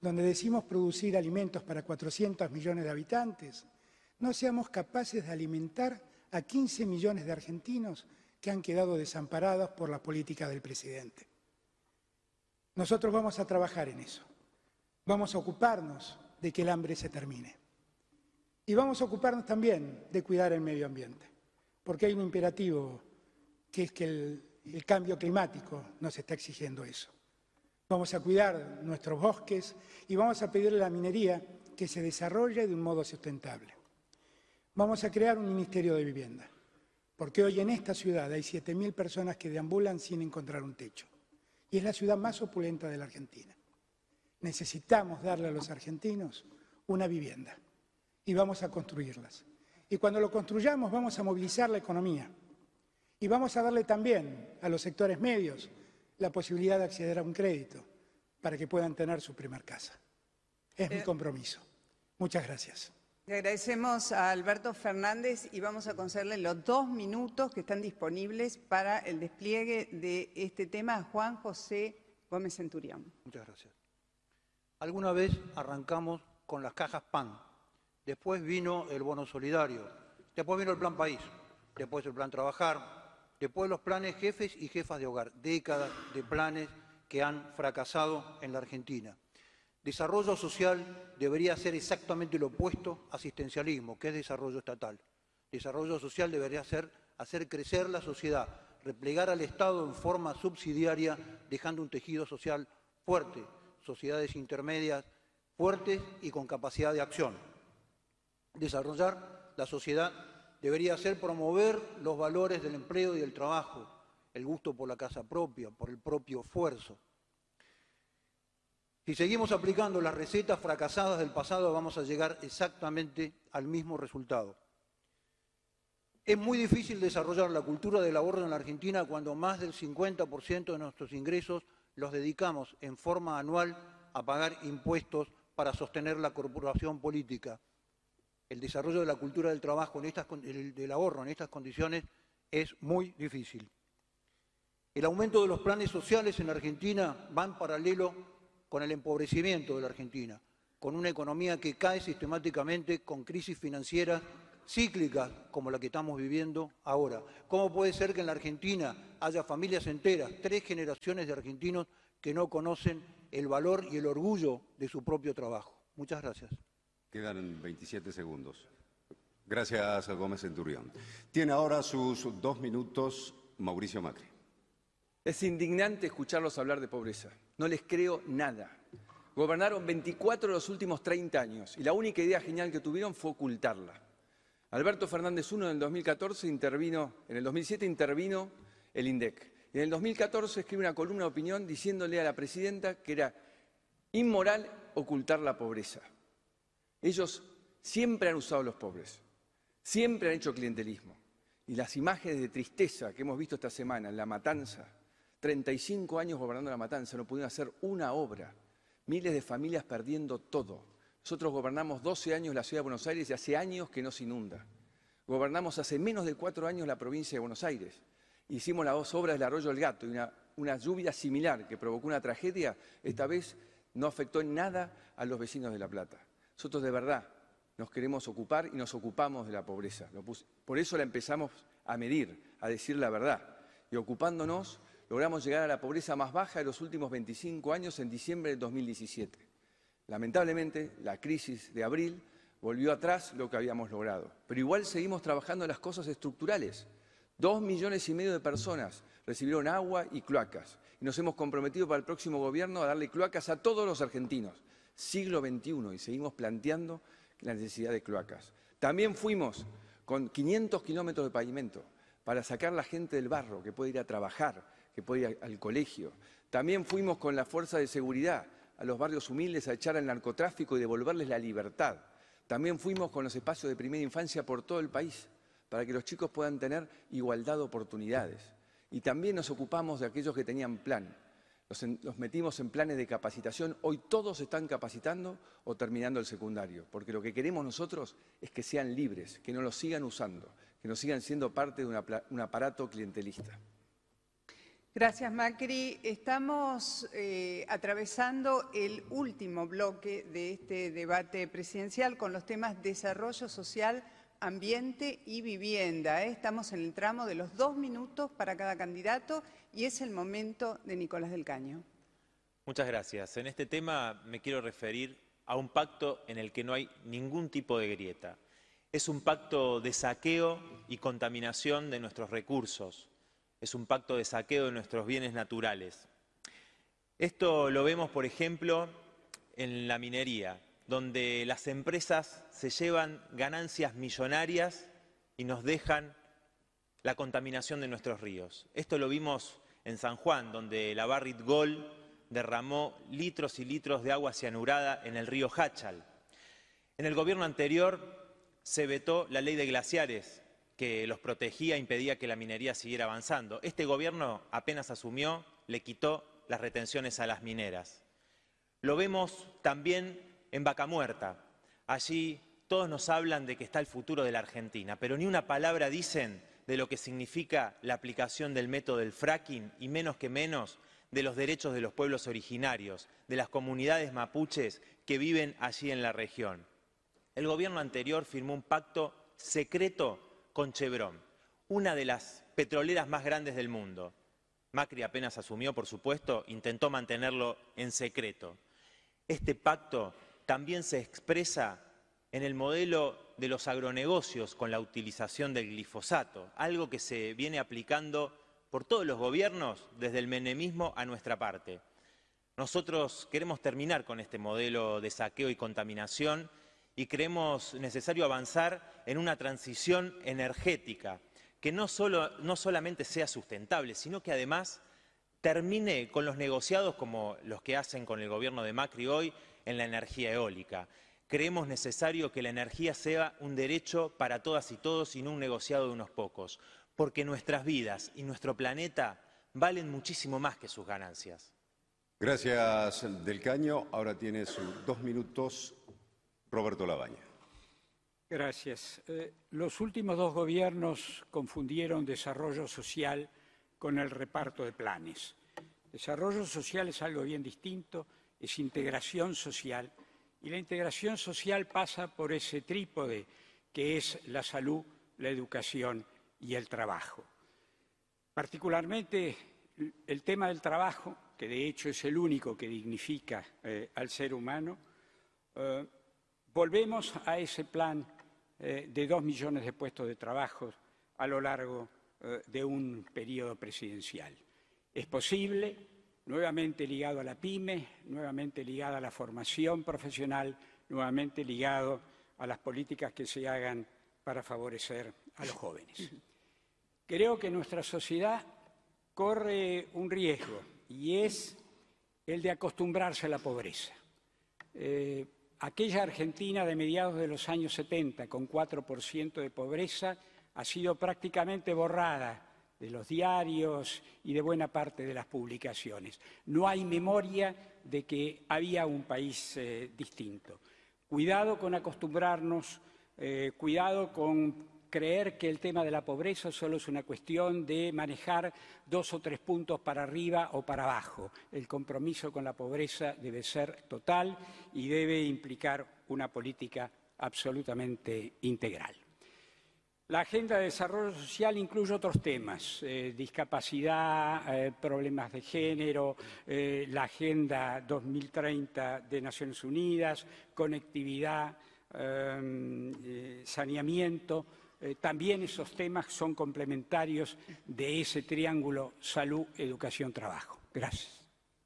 donde decimos producir alimentos para 400 millones de habitantes, no seamos capaces de alimentar a 15 millones de argentinos que han quedado desamparados por la política del presidente. Nosotros vamos a trabajar en eso. Vamos a ocuparnos de que el hambre se termine. Y vamos a ocuparnos también de cuidar el medio ambiente, porque hay un imperativo que es que el, cambio climático nos está exigiendo eso. Vamos a cuidar nuestros bosques y vamos a pedirle a la minería que se desarrolle de un modo sustentable. Vamos a crear un Ministerio de Vivienda, porque hoy en esta ciudad hay 7.000 personas que deambulan sin encontrar un techo. Y es la ciudad más opulenta de la Argentina. Necesitamos darle a los argentinos una vivienda y vamos a construirlas. Y cuando lo construyamos vamos a movilizar la economía y vamos a darle también a los sectores medios la posibilidad de acceder a un crédito para que puedan tener su primer casa. Es mi compromiso. Muchas gracias. Le agradecemos a Alberto Fernández y vamos a concederle los dos minutos que están disponibles para el despliegue de este tema a Juan José Gómez Centurión. Muchas gracias. Alguna vez arrancamos con las cajas PAN, después vino el bono solidario, después vino el plan país, después el plan trabajar, Después los planes jefes y jefas de hogar, décadas de planes que han fracasado en la Argentina. Desarrollo social debería ser exactamente lo opuesto a asistencialismo, que es desarrollo estatal. Desarrollo social debería ser hacer crecer la sociedad, replegar al Estado en forma subsidiaria, dejando un tejido social fuerte, sociedades intermedias fuertes y con capacidad de acción. Desarrollar la sociedad debería ser promover los valores del empleo y del trabajo, el gusto por la casa propia, por el propio esfuerzo. Si seguimos aplicando las recetas fracasadas del pasado, vamos a llegar exactamente al mismo resultado. Es muy difícil desarrollar la cultura del ahorro en la Argentina cuando más del 50% de nuestros ingresos los dedicamos en forma anual a pagar impuestos para sostener la corporación política el desarrollo de la cultura del trabajo, del ahorro en estas condiciones, es muy difícil. El aumento de los planes sociales en Argentina va en paralelo con el empobrecimiento de la Argentina, con una economía que cae sistemáticamente, con crisis financieras cíclicas como la que estamos viviendo ahora. ¿Cómo puede ser que en la Argentina haya familias enteras, tres generaciones de argentinos que no conocen el valor y el orgullo de su propio trabajo? Muchas gracias. Quedan 27 segundos. Gracias, Gómez Centurión. Tiene ahora sus dos minutos Mauricio Macri. Es indignante escucharlos hablar de pobreza. No les creo nada. Gobernaron 24 de los últimos 30 años y la única idea genial que tuvieron fue ocultarla. Alberto Fernández I en el 2014 intervino, en el 2007 intervino el INDEC. Y en el 2014 escribe una columna de opinión diciéndole a la presidenta que era inmoral ocultar la pobreza. Ellos siempre han usado a los pobres, siempre han hecho clientelismo. Y las imágenes de tristeza que hemos visto esta semana en La Matanza, 35 años gobernando La Matanza, no pudieron hacer una obra, miles de familias perdiendo todo. Nosotros gobernamos 12 años la ciudad de Buenos Aires y hace años que no se inunda. Gobernamos hace menos de cuatro años la provincia de Buenos Aires. Hicimos las dos obras del Arroyo del Gato y una, una lluvia similar que provocó una tragedia, esta vez no afectó en nada a los vecinos de La Plata. Nosotros de verdad nos queremos ocupar y nos ocupamos de la pobreza. Por eso la empezamos a medir, a decir la verdad. Y ocupándonos logramos llegar a la pobreza más baja de los últimos 25 años en diciembre de 2017. Lamentablemente, la crisis de abril volvió atrás lo que habíamos logrado, pero igual seguimos trabajando en las cosas estructurales. Dos millones y medio de personas recibieron agua y cloacas y nos hemos comprometido para el próximo gobierno a darle cloacas a todos los argentinos. Siglo XXI y seguimos planteando la necesidad de cloacas. También fuimos con 500 kilómetros de pavimento para sacar a la gente del barro que puede ir a trabajar, que puede ir al colegio. También fuimos con la fuerza de seguridad a los barrios humildes a echar al narcotráfico y devolverles la libertad. También fuimos con los espacios de primera infancia por todo el país para que los chicos puedan tener igualdad de oportunidades. Y también nos ocupamos de aquellos que tenían plan. Los, metimos en planes de capacitación. Hoy todos están capacitando o terminando el secundario, porque lo que queremos nosotros es que sean libres, que no los sigan usando, que no sigan siendo parte de un aparato clientelista. Gracias, Macri. Estamos eh, atravesando el último bloque de este debate presidencial con los temas desarrollo social, ambiente y vivienda. ¿eh? Estamos en el tramo de los dos minutos para cada candidato y es el momento de Nicolás del Caño. Muchas gracias. En este tema me quiero referir a un pacto en el que no hay ningún tipo de grieta. Es un pacto de saqueo y contaminación de nuestros recursos es un pacto de saqueo de nuestros bienes naturales. Esto lo vemos, por ejemplo, en la minería, donde las empresas se llevan ganancias millonarias y nos dejan la contaminación de nuestros ríos. Esto lo vimos en San Juan, donde la Barrit Gold derramó litros y litros de agua cianurada en el río Hachal. En el gobierno anterior se vetó la ley de glaciares, que los protegía impedía que la minería siguiera avanzando. Este gobierno apenas asumió, le quitó las retenciones a las mineras. Lo vemos también en Vaca Muerta. Allí todos nos hablan de que está el futuro de la Argentina, pero ni una palabra dicen de lo que significa la aplicación del método del fracking y menos que menos de los derechos de los pueblos originarios, de las comunidades mapuches que viven allí en la región. El gobierno anterior firmó un pacto secreto con Chevron, una de las petroleras más grandes del mundo. Macri apenas asumió, por supuesto, intentó mantenerlo en secreto. Este pacto también se expresa en el modelo de los agronegocios con la utilización del glifosato, algo que se viene aplicando por todos los gobiernos desde el menemismo a nuestra parte. Nosotros queremos terminar con este modelo de saqueo y contaminación y creemos necesario avanzar en una transición energética que no, no solamente sea sustentable, sino que además termine con los negociados como los que hacen con el gobierno de Macri hoy en la energía eólica. Creemos necesario que la energía sea un derecho para todas y todos y no un negociado de unos pocos, porque nuestras vidas y nuestro planeta valen muchísimo más que sus ganancias. Gracias, Del Caño. Ahora tiene sus dos minutos Roberto Labaña. Gracias. Eh, los últimos dos gobiernos confundieron desarrollo social con el reparto de planes. Desarrollo social es algo bien distinto, es integración social, y la integración social pasa por ese trípode que es la salud, la educación y el trabajo. Particularmente el tema del trabajo, que de hecho es el único que dignifica eh, al ser humano, eh, volvemos a ese plan eh, de dos millones de puestos de trabajo a lo largo de un periodo presidencial. Es posible, nuevamente ligado a la pyme, nuevamente ligado a la formación profesional, nuevamente ligado a las políticas que se hagan para favorecer a los jóvenes. Creo que nuestra sociedad corre un riesgo y es el de acostumbrarse a la pobreza. Eh, aquella Argentina de mediados de los años 70 con 4% de pobreza ha sido prácticamente borrada de los diarios y de buena parte de las publicaciones. No hay memoria de que había un país eh, distinto. Cuidado con acostumbrarnos, eh, cuidado con creer que el tema de la pobreza solo es una cuestión de manejar dos o tres puntos para arriba o para abajo. El compromiso con la pobreza debe ser total y debe implicar una política absolutamente integral. La Agenda de Desarrollo Social incluye otros temas, eh, discapacidad, eh, problemas de género, eh, la Agenda 2030 de Naciones Unidas, conectividad, saneamiento. Eh, también esos temas son complementarios de ese triángulo salud, educación, trabajo. Gracias.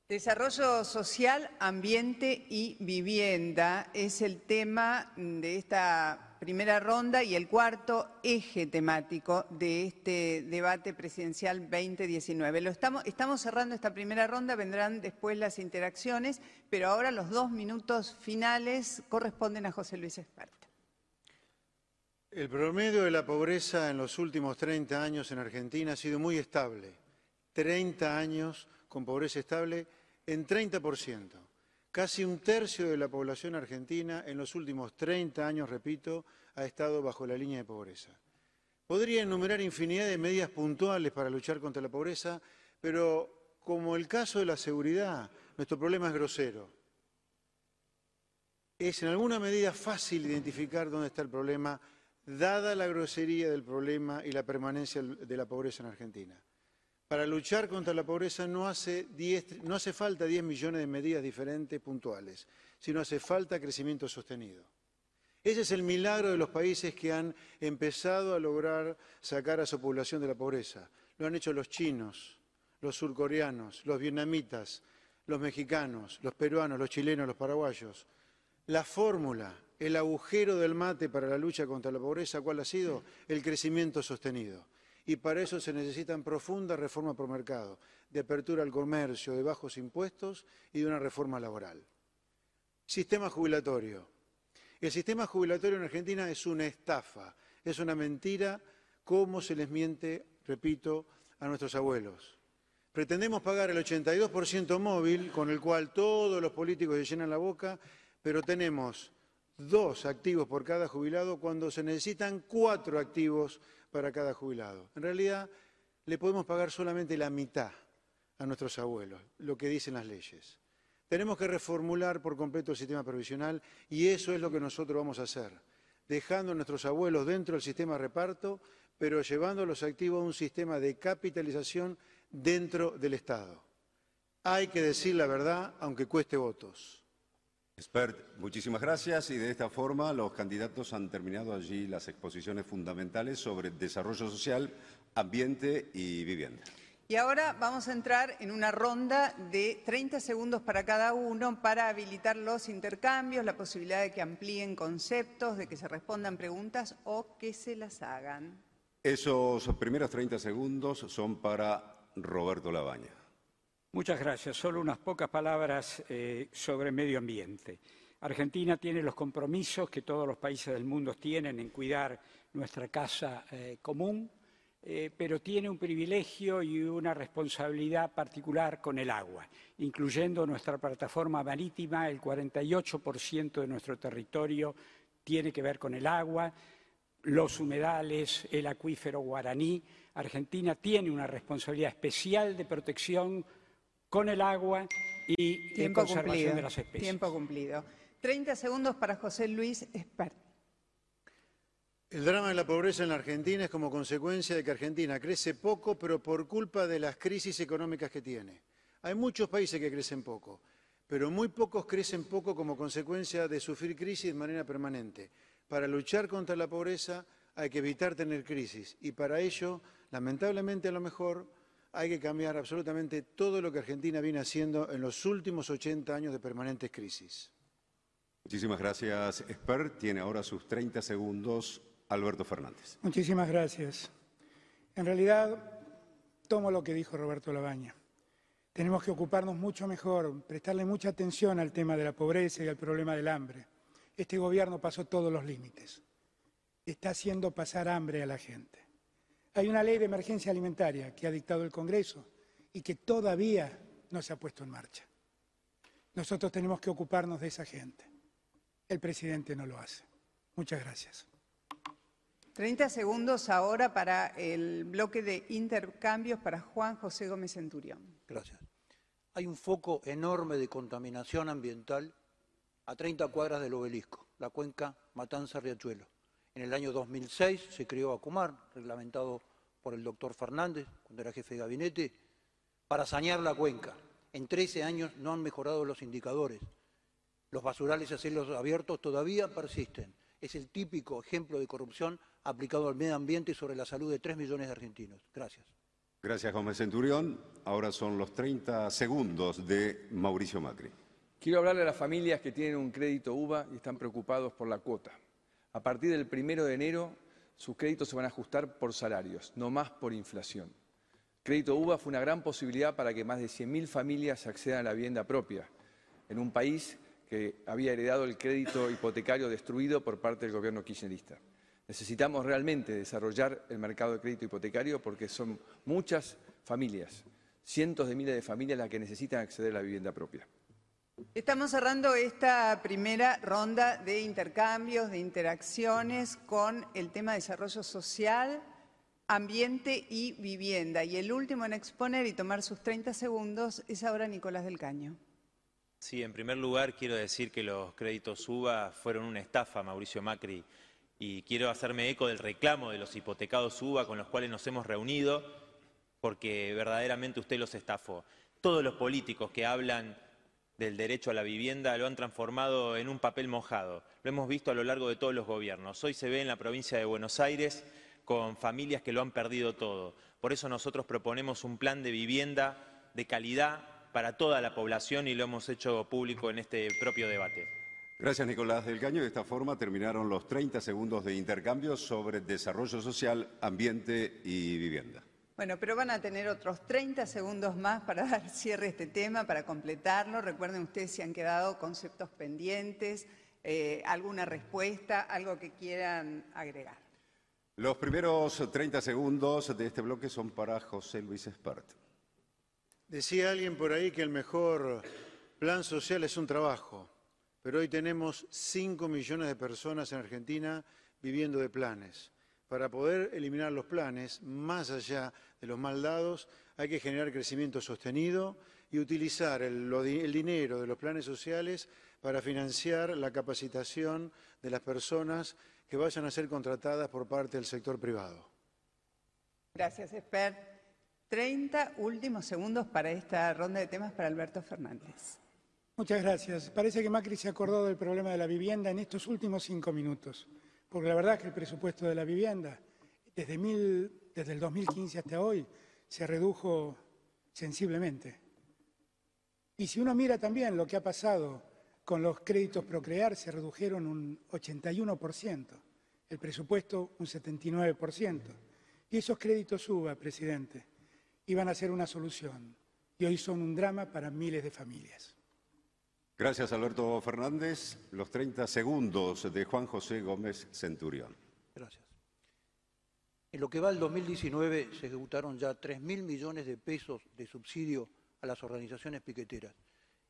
Desarrollo social, ambiente y vivienda es el tema de esta primera ronda y el cuarto eje temático de este debate presidencial 2019. Lo estamos, cerrando esta primera ronda, vendrán después las interacciones, pero ahora los dos minutos finales corresponden a José Luis Esparta. El promedio de la pobreza en los últimos 30 años en Argentina ha sido muy estable. 30 años con pobreza estable en 30%. Casi un tercio de la población argentina en los últimos 30 años, repito, ha estado bajo la línea de pobreza. Podría enumerar infinidad de medidas puntuales para luchar contra la pobreza, pero como el caso de la seguridad, nuestro problema es grosero. Es en alguna medida fácil identificar dónde está el problema dada la grosería del problema y la permanencia de la pobreza en Argentina. Para luchar contra la pobreza no hace, falta 10 millones de medidas diferentes puntuales, sino hace falta crecimiento sostenido. Ese es el milagro de los países que han empezado a lograr sacar a su población de la pobreza. Lo han hecho los chinos, los surcoreanos, los vietnamitas, los mexicanos, los peruanos, los chilenos, los paraguayos. La fórmula el agujero del mate para la lucha contra la pobreza, ¿cuál ha sido? El crecimiento sostenido. Y para eso se necesitan profundas reformas por mercado, de apertura al comercio, de bajos impuestos y de una reforma laboral. Sistema jubilatorio. El sistema jubilatorio en Argentina es una estafa, es una mentira, como se les miente, repito, a nuestros abuelos. Pretendemos pagar el 82% móvil, con el cual todos los políticos se llenan la boca, pero tenemos dos activos por cada jubilado cuando se necesitan cuatro activos para cada jubilado. En realidad, le podemos pagar solamente la mitad a nuestros abuelos, lo que dicen las leyes. Tenemos que reformular por completo el sistema provisional y eso es lo que nosotros vamos a hacer, dejando a nuestros abuelos dentro del sistema de reparto, pero llevando los activos a un sistema de capitalización dentro del Estado. Hay que decir la verdad, aunque cueste votos. Expert, muchísimas gracias y de esta forma los candidatos han terminado allí las exposiciones fundamentales sobre desarrollo social, ambiente y vivienda. Y ahora vamos a entrar en una ronda de 30 segundos para cada uno para habilitar los intercambios, la posibilidad de que amplíen conceptos, de que se respondan preguntas o que se las hagan. Esos primeros 30 segundos son para Roberto Labaña. Muchas gracias. Solo unas pocas palabras eh, sobre medio ambiente. Argentina tiene los compromisos que todos los países del mundo tienen en cuidar nuestra casa eh, común, eh, pero tiene un privilegio y una responsabilidad particular con el agua, incluyendo nuestra plataforma marítima, el 48% de nuestro territorio tiene que ver con el agua. los humedales, el acuífero guaraní. Argentina tiene una responsabilidad especial de protección con el agua y de conservación de las especies. Tiempo cumplido. 30 segundos para José Luis Espert. El drama de la pobreza en la Argentina es como consecuencia de que Argentina crece poco, pero por culpa de las crisis económicas que tiene. Hay muchos países que crecen poco, pero muy pocos crecen poco como consecuencia de sufrir crisis de manera permanente. Para luchar contra la pobreza hay que evitar tener crisis y para ello, lamentablemente a lo mejor, hay que cambiar absolutamente todo lo que Argentina viene haciendo en los últimos 80 años de permanentes crisis. Muchísimas gracias, Esper. Tiene ahora sus 30 segundos Alberto Fernández. Muchísimas gracias. En realidad, tomo lo que dijo Roberto Labaña. Tenemos que ocuparnos mucho mejor, prestarle mucha atención al tema de la pobreza y al problema del hambre. Este gobierno pasó todos los límites. Está haciendo pasar hambre a la gente. Hay una ley de emergencia alimentaria que ha dictado el Congreso y que todavía no se ha puesto en marcha. Nosotros tenemos que ocuparnos de esa gente. El presidente no lo hace. Muchas gracias. 30 segundos ahora para el bloque de intercambios para Juan José Gómez Centurión. Gracias. Hay un foco enorme de contaminación ambiental a 30 cuadras del obelisco, la cuenca Matanza-Riachuelo. En el año 2006 se creó Acumar, reglamentado por el doctor Fernández, cuando era jefe de gabinete, para sanear la cuenca. En 13 años no han mejorado los indicadores. Los basurales a cielos abiertos todavía persisten. Es el típico ejemplo de corrupción aplicado al medio ambiente y sobre la salud de 3 millones de argentinos. Gracias. Gracias, Gómez Centurión. Ahora son los 30 segundos de Mauricio Macri. Quiero hablarle a las familias que tienen un crédito UVA y están preocupados por la cuota. A partir del primero de enero, sus créditos se van a ajustar por salarios, no más por inflación. Crédito UVA fue una gran posibilidad para que más de 100.000 familias accedan a la vivienda propia, en un país que había heredado el crédito hipotecario destruido por parte del gobierno kirchnerista. Necesitamos realmente desarrollar el mercado de crédito hipotecario porque son muchas familias, cientos de miles de familias las que necesitan acceder a la vivienda propia. Estamos cerrando esta primera ronda de intercambios, de interacciones con el tema de desarrollo social, ambiente y vivienda. Y el último en exponer y tomar sus 30 segundos es ahora Nicolás del Caño. Sí, en primer lugar quiero decir que los créditos UBA fueron una estafa, Mauricio Macri y quiero hacerme eco del reclamo de los hipotecados UBA con los cuales nos hemos reunido, porque verdaderamente usted los estafó. Todos los políticos que hablan del derecho a la vivienda lo han transformado en un papel mojado. Lo hemos visto a lo largo de todos los gobiernos. Hoy se ve en la provincia de Buenos Aires con familias que lo han perdido todo. Por eso nosotros proponemos un plan de vivienda de calidad para toda la población y lo hemos hecho público en este propio debate. Gracias, Nicolás del Caño. De esta forma terminaron los 30 segundos de intercambio sobre desarrollo social, ambiente y vivienda. Bueno, pero van a tener otros 30 segundos más para dar cierre a este tema, para completarlo. Recuerden ustedes si han quedado conceptos pendientes, eh, alguna respuesta, algo que quieran agregar. Los primeros 30 segundos de este bloque son para José Luis Espart. Decía alguien por ahí que el mejor plan social es un trabajo pero hoy tenemos 5 millones de personas en Argentina viviendo de planes. Para poder eliminar los planes, más allá de los mal dados, hay que generar crecimiento sostenido y utilizar el, el, dinero de los planes sociales para financiar la capacitación de las personas que vayan a ser contratadas por parte del sector privado. Gracias, Esper. 30 últimos segundos para esta ronda de temas para Alberto Fernández. Muchas gracias. Parece que Macri se acordó del problema de la vivienda en estos últimos cinco minutos, porque la verdad es que el presupuesto de la vivienda desde, desde el 2015 hasta hoy se redujo sensiblemente. Y si uno mira también lo que ha pasado con los créditos Procrear, se redujeron un 81%, el presupuesto un 79%. Y esos créditos suba, presidente, iban a ser una solución y hoy son un drama para miles de familias. Gracias, Alberto Fernández. Los 30 segundos de Juan José Gómez Centurión. Gracias. En lo que va al 2019 se ejecutaron ya 3.000 millones de pesos de subsidio a las organizaciones piqueteras.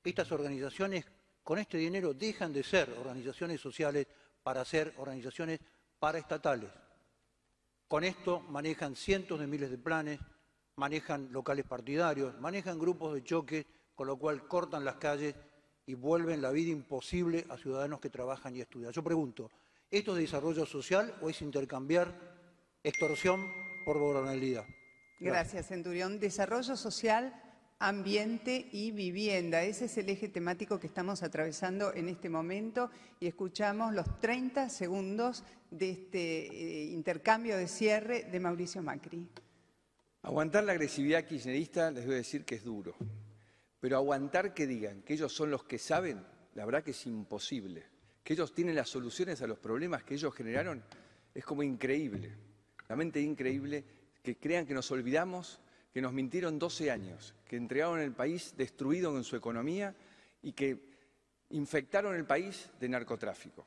Estas organizaciones con este dinero dejan de ser organizaciones sociales para ser organizaciones paraestatales. Con esto manejan cientos de miles de planes, manejan locales partidarios, manejan grupos de choque, con lo cual cortan las calles y vuelven la vida imposible a ciudadanos que trabajan y estudian. Yo pregunto, ¿esto es desarrollo social o es intercambiar extorsión por gobernabilidad? Gracias, Centurión. Desarrollo social, ambiente y vivienda. Ese es el eje temático que estamos atravesando en este momento y escuchamos los 30 segundos de este eh, intercambio de cierre de Mauricio Macri. Aguantar la agresividad kirchnerista les voy a decir que es duro, pero aguantar que digan que ellos son los que saben, la verdad que es imposible. Que ellos tienen las soluciones a los problemas que ellos generaron, es como increíble, realmente increíble que crean que nos olvidamos, que nos mintieron 12 años, que entregaron el país destruido en su economía y que infectaron el país de narcotráfico.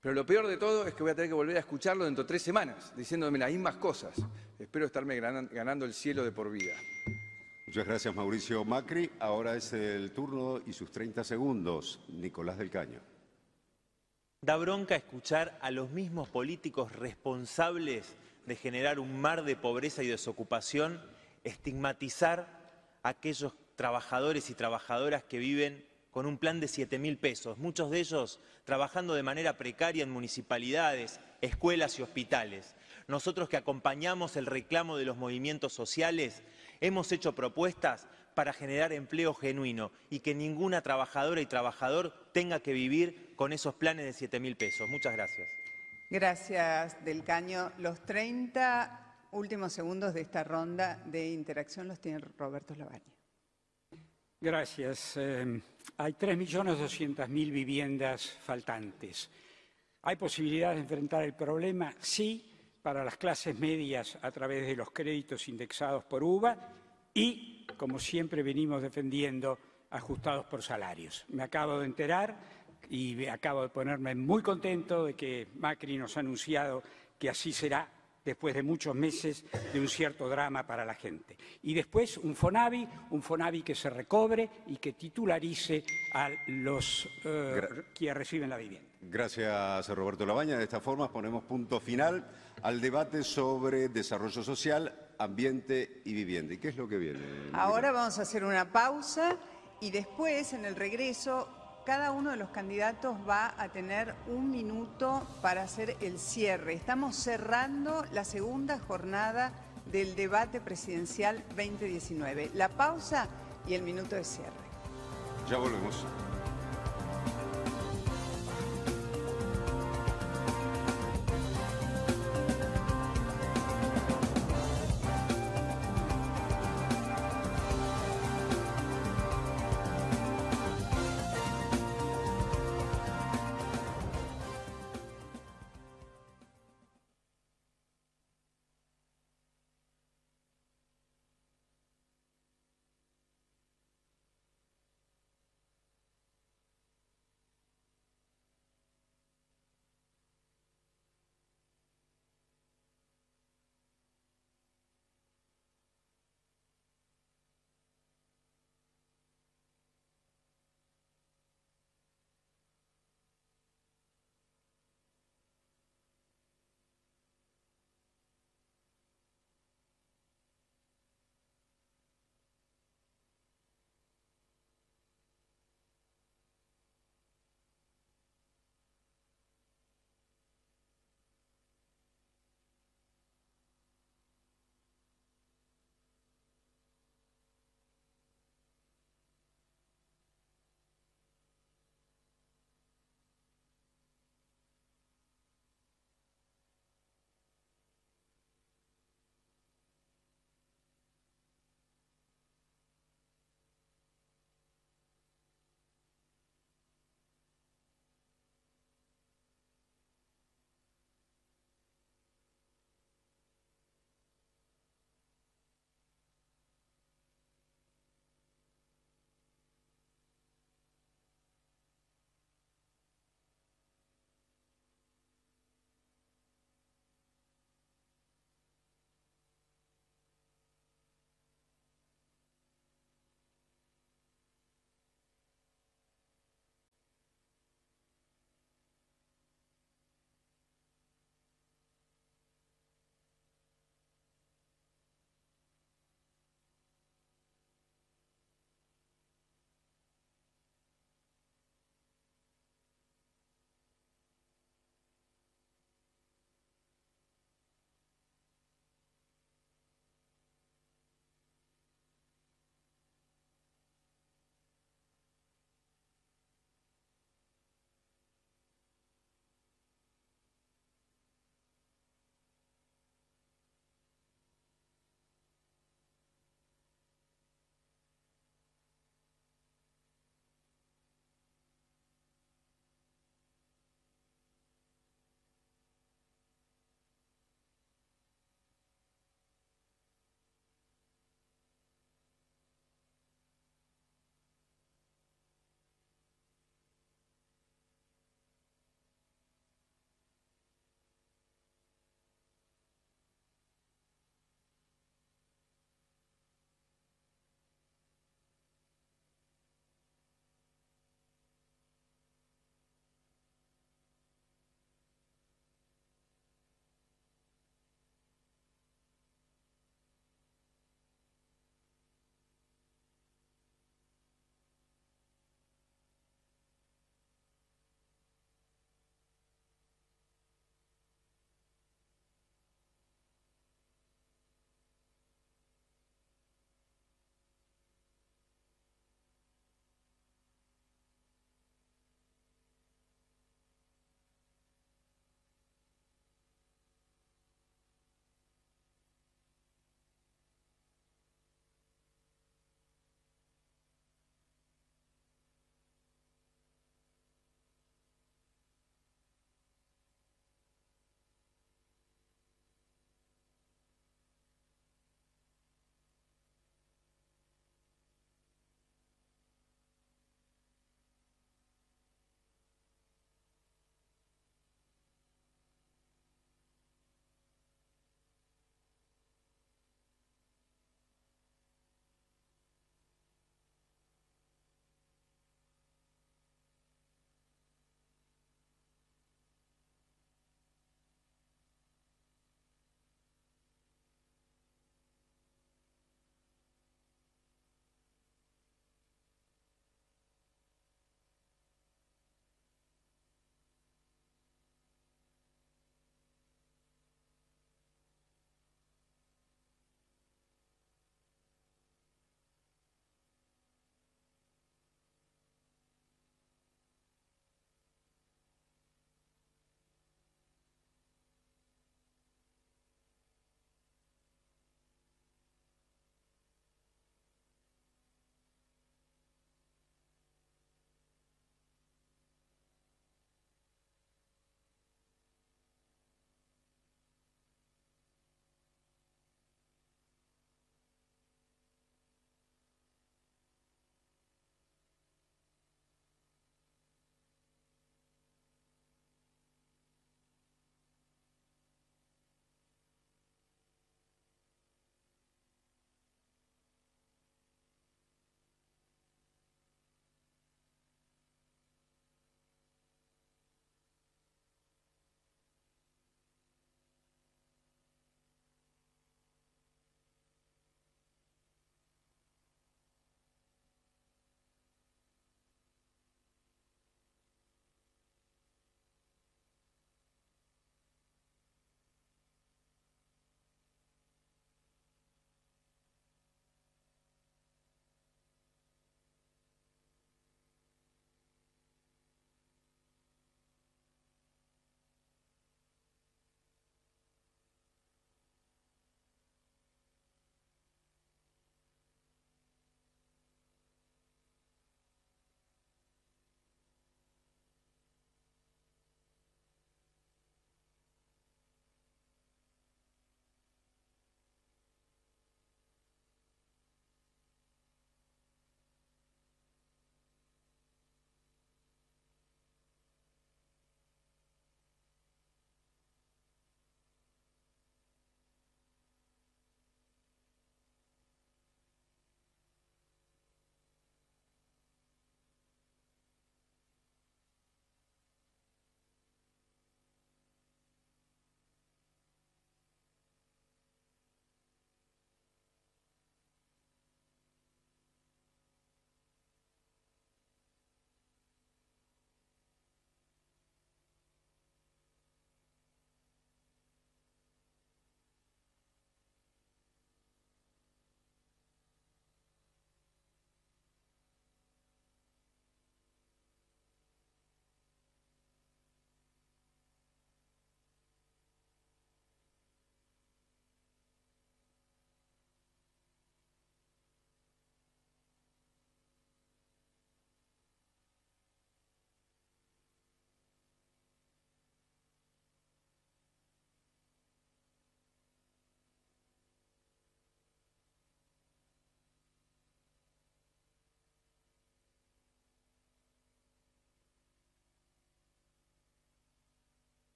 Pero lo peor de todo es que voy a tener que volver a escucharlo dentro de tres semanas, diciéndome las mismas cosas. Espero estarme ganando el cielo de por vida. Muchas gracias, Mauricio Macri. Ahora es el turno y sus 30 segundos. Nicolás del Caño. Da bronca escuchar a los mismos políticos responsables de generar un mar de pobreza y desocupación, estigmatizar a aquellos trabajadores y trabajadoras que viven con un plan de 7 mil pesos, muchos de ellos trabajando de manera precaria en municipalidades, escuelas y hospitales. Nosotros que acompañamos el reclamo de los movimientos sociales, hemos hecho propuestas para generar empleo genuino y que ninguna trabajadora y trabajador tenga que vivir con esos planes de 7 mil pesos. Muchas gracias. Gracias, Del Caño. Los 30 últimos segundos de esta ronda de interacción los tiene Roberto Lavagna. Gracias. Eh, hay 3.200.000 viviendas faltantes. ¿Hay posibilidad de enfrentar el problema? Sí, para las clases medias a través de los créditos indexados por UVA y, como siempre venimos defendiendo, ajustados por salarios. Me acabo de enterar y acabo de ponerme muy contento de que Macri nos ha anunciado que así será después de muchos meses de un cierto drama para la gente. Y después un FONAVI, un FONAVI que se recobre y que titularice a los eh, que reciben la vivienda. Gracias, Roberto Labaña. De esta forma ponemos punto final al debate sobre desarrollo social, ambiente y vivienda. ¿Y qué es lo que viene? Ahora vamos a hacer una pausa y después, en el regreso, cada uno de los candidatos va a tener un minuto para hacer el cierre. Estamos cerrando la segunda jornada del debate presidencial 2019. La pausa y el minuto de cierre. Ya volvemos.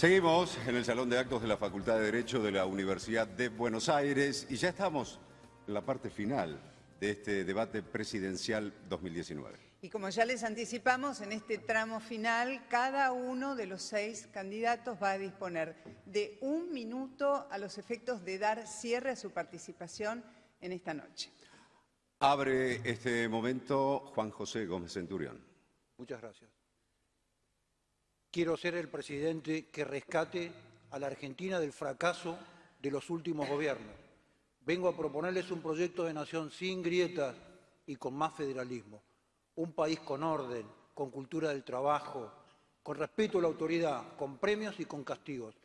Seguimos en el Salón de Actos de la Facultad de Derecho de la Universidad de Buenos Aires y ya estamos en la parte final de este debate presidencial 2019. Y como ya les anticipamos, en este tramo final, cada uno de los seis candidatos va a disponer de un minuto a los efectos de dar cierre a su participación en esta noche. Abre este momento Juan José Gómez Centurión. Muchas gracias. Quiero ser el presidente que rescate a la Argentina del fracaso de los últimos gobiernos. Vengo a proponerles un proyecto de nación sin grietas y con más federalismo. Un país con orden, con cultura del trabajo, con respeto a la autoridad, con premios y con castigos.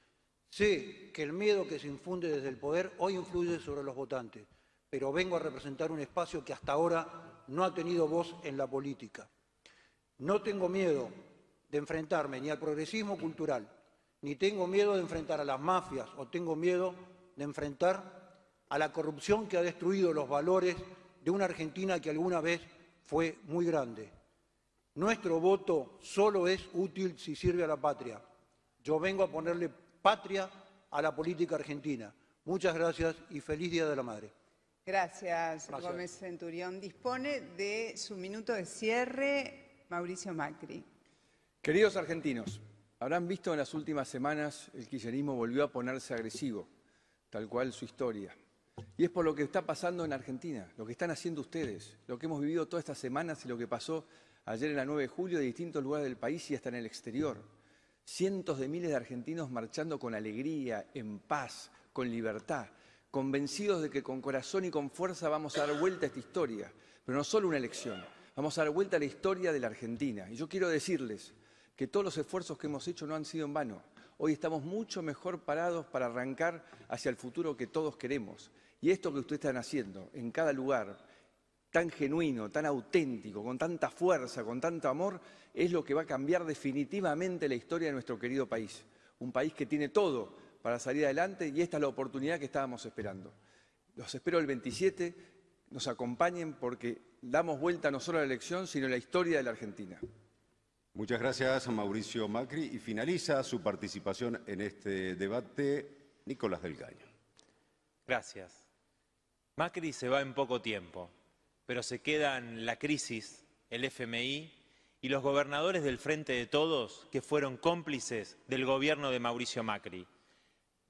Sé que el miedo que se infunde desde el poder hoy influye sobre los votantes pero vengo a representar un espacio que hasta ahora no ha tenido voz en la política. No tengo miedo de enfrentarme ni al progresismo cultural, ni tengo miedo de enfrentar a las mafias o tengo miedo de enfrentar a la corrupción que ha destruido los valores de una Argentina que alguna vez fue muy grande. Nuestro voto solo es útil si sirve a la patria. Yo vengo a ponerle patria a la política argentina. Muchas gracias y feliz Día de la Madre. Gracias, Gómez Centurión. Dispone de su minuto de cierre Mauricio Macri. Queridos argentinos, habrán visto en las últimas semanas el kirchnerismo volvió a ponerse agresivo, tal cual su historia. Y es por lo que está pasando en Argentina, lo que están haciendo ustedes, lo que hemos vivido todas estas semanas y lo que pasó ayer en la 9 de julio de distintos lugares del país y hasta en el exterior. Cientos de miles de argentinos marchando con alegría, en paz, con libertad convencidos de que con corazón y con fuerza vamos a dar vuelta a esta historia, pero no solo una elección, vamos a dar vuelta a la historia de la Argentina. Y yo quiero decirles que todos los esfuerzos que hemos hecho no han sido en vano. Hoy estamos mucho mejor parados para arrancar hacia el futuro que todos queremos. Y esto que ustedes están haciendo en cada lugar, tan genuino, tan auténtico, con tanta fuerza, con tanto amor, es lo que va a cambiar definitivamente la historia de nuestro querido país. Un país que tiene todo para salir adelante y esta es la oportunidad que estábamos esperando. Los espero el 27, nos acompañen porque damos vuelta no solo a la elección, sino a la historia de la Argentina. Muchas gracias a Mauricio Macri y finaliza su participación en este debate Nicolás del Caño. Gracias. Macri se va en poco tiempo, pero se quedan la crisis, el FMI y los gobernadores del Frente de Todos que fueron cómplices del gobierno de Mauricio Macri.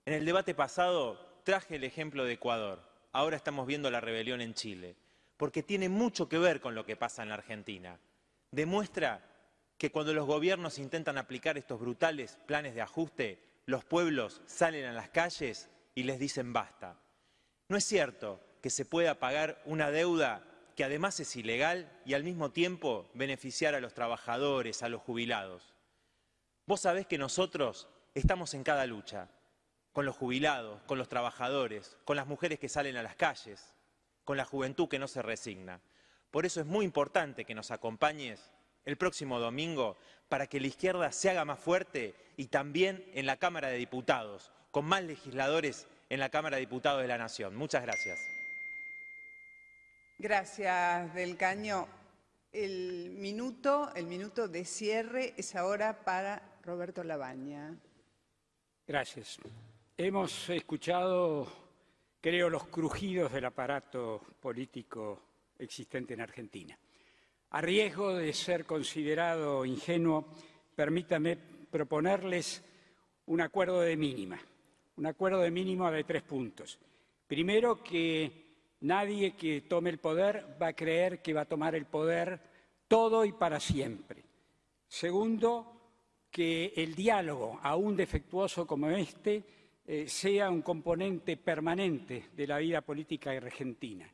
En el debate pasado traje el ejemplo de Ecuador. Ahora estamos viendo la rebelión en Chile, porque tiene mucho que ver con lo que pasa en la Argentina. Demuestra que cuando los gobiernos intentan aplicar estos brutales planes de ajuste, los pueblos salen a las calles y les dicen basta. No es cierto que se pueda pagar una deuda que además es ilegal y al mismo tiempo beneficiar a los trabajadores, a los jubilados. Vos sabés que nosotros estamos en cada lucha con los jubilados, con los trabajadores, con las mujeres que salen a las calles, con la juventud que no se resigna. Por eso es muy importante que nos acompañes el próximo domingo para que la izquierda se haga más fuerte y también en la Cámara de Diputados, con más legisladores en la Cámara de Diputados de la Nación. Muchas gracias. Gracias, Del Caño. El minuto, el minuto de cierre es ahora para Roberto Labaña. Gracias. Hemos escuchado, creo, los crujidos del aparato político existente en Argentina. A riesgo de ser considerado ingenuo, permítame proponerles un acuerdo de mínima, un acuerdo de mínima de tres puntos. Primero, que nadie que tome el poder va a creer que va a tomar el poder todo y para siempre. Segundo, que el diálogo, aún defectuoso como este, eh, sea un componente permanente de la vida política argentina.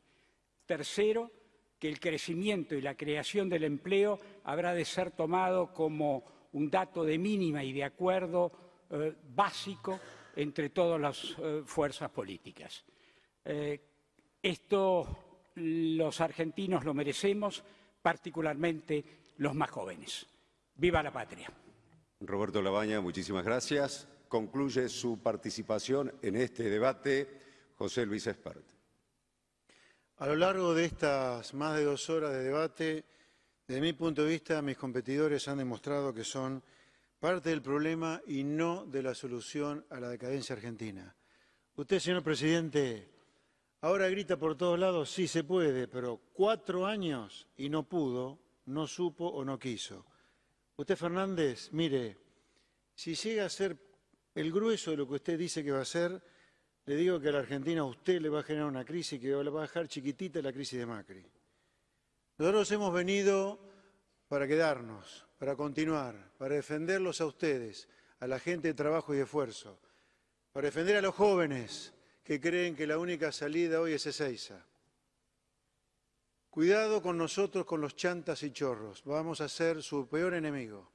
Tercero, que el crecimiento y la creación del empleo habrá de ser tomado como un dato de mínima y de acuerdo eh, básico entre todas las eh, fuerzas políticas. esto los argentinos lo merecemos, particularmente los más jóvenes. ¡Viva la patria! Roberto Labaña, muchísimas gracias. Concluye su participación en este debate José Luis Espert. A lo largo de estas más de dos horas de debate, desde mi punto de vista, mis competidores han demostrado que son parte del problema y no de la solución a la decadencia argentina. Usted, señor presidente, ahora grita por todos lados, sí se puede, pero cuatro años y no pudo, no supo o no quiso. Usted, Fernández, mire, si llega a ser el grueso de lo que usted dice que va a ser, le digo que a la Argentina a usted le va a generar una crisis que le va a dejar chiquitita la crisis de Macri. Nosotros hemos venido para quedarnos, para continuar, para defenderlos a ustedes, a la gente de trabajo y esfuerzo, para defender a los jóvenes que creen que la única salida hoy es Ezeiza. Cuidado con nosotros, con los chantas y chorros, vamos a ser su peor enemigo.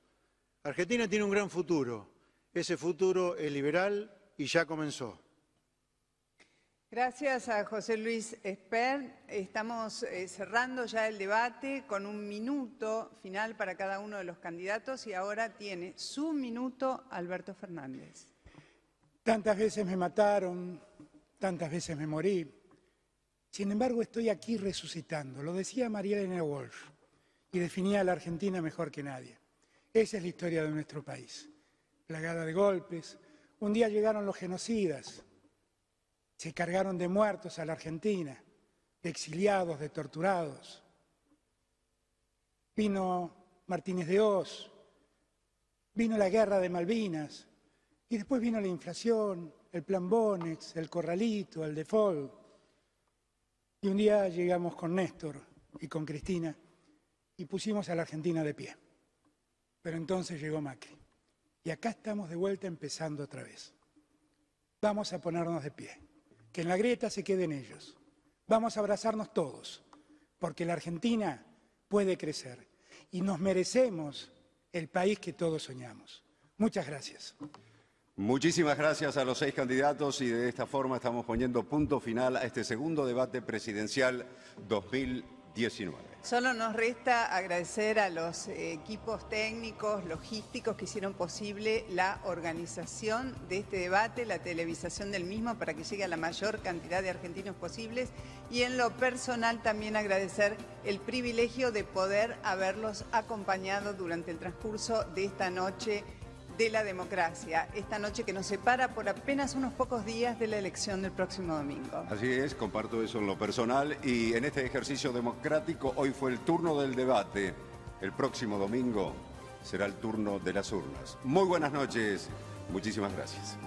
Argentina tiene un gran futuro, ese futuro es liberal y ya comenzó. Gracias a José Luis Esper. Estamos eh, cerrando ya el debate con un minuto final para cada uno de los candidatos y ahora tiene su minuto Alberto Fernández. Tantas veces me mataron, tantas veces me morí. Sin embargo, estoy aquí resucitando. Lo decía María Elena Walsh y definía a la Argentina mejor que nadie. Esa es la historia de nuestro país. Plagada de golpes. Un día llegaron los genocidas, se cargaron de muertos a la Argentina, de exiliados, de torturados. Vino Martínez de Oz, vino la guerra de Malvinas y después vino la inflación, el plan Bonex, el corralito, el default. Y un día llegamos con Néstor y con Cristina y pusimos a la Argentina de pie. Pero entonces llegó Macri. Y acá estamos de vuelta empezando otra vez. Vamos a ponernos de pie que en la grieta se queden ellos. Vamos a abrazarnos todos, porque la Argentina puede crecer y nos merecemos el país que todos soñamos. Muchas gracias. Muchísimas gracias a los seis candidatos y de esta forma estamos poniendo punto final a este segundo debate presidencial 2019. Solo nos resta agradecer a los equipos técnicos, logísticos que hicieron posible la organización de este debate, la televisación del mismo para que llegue a la mayor cantidad de argentinos posibles y en lo personal también agradecer el privilegio de poder haberlos acompañado durante el transcurso de esta noche de la democracia, esta noche que nos separa por apenas unos pocos días de la elección del próximo domingo. Así es, comparto eso en lo personal y en este ejercicio democrático hoy fue el turno del debate. El próximo domingo será el turno de las urnas. Muy buenas noches, muchísimas gracias.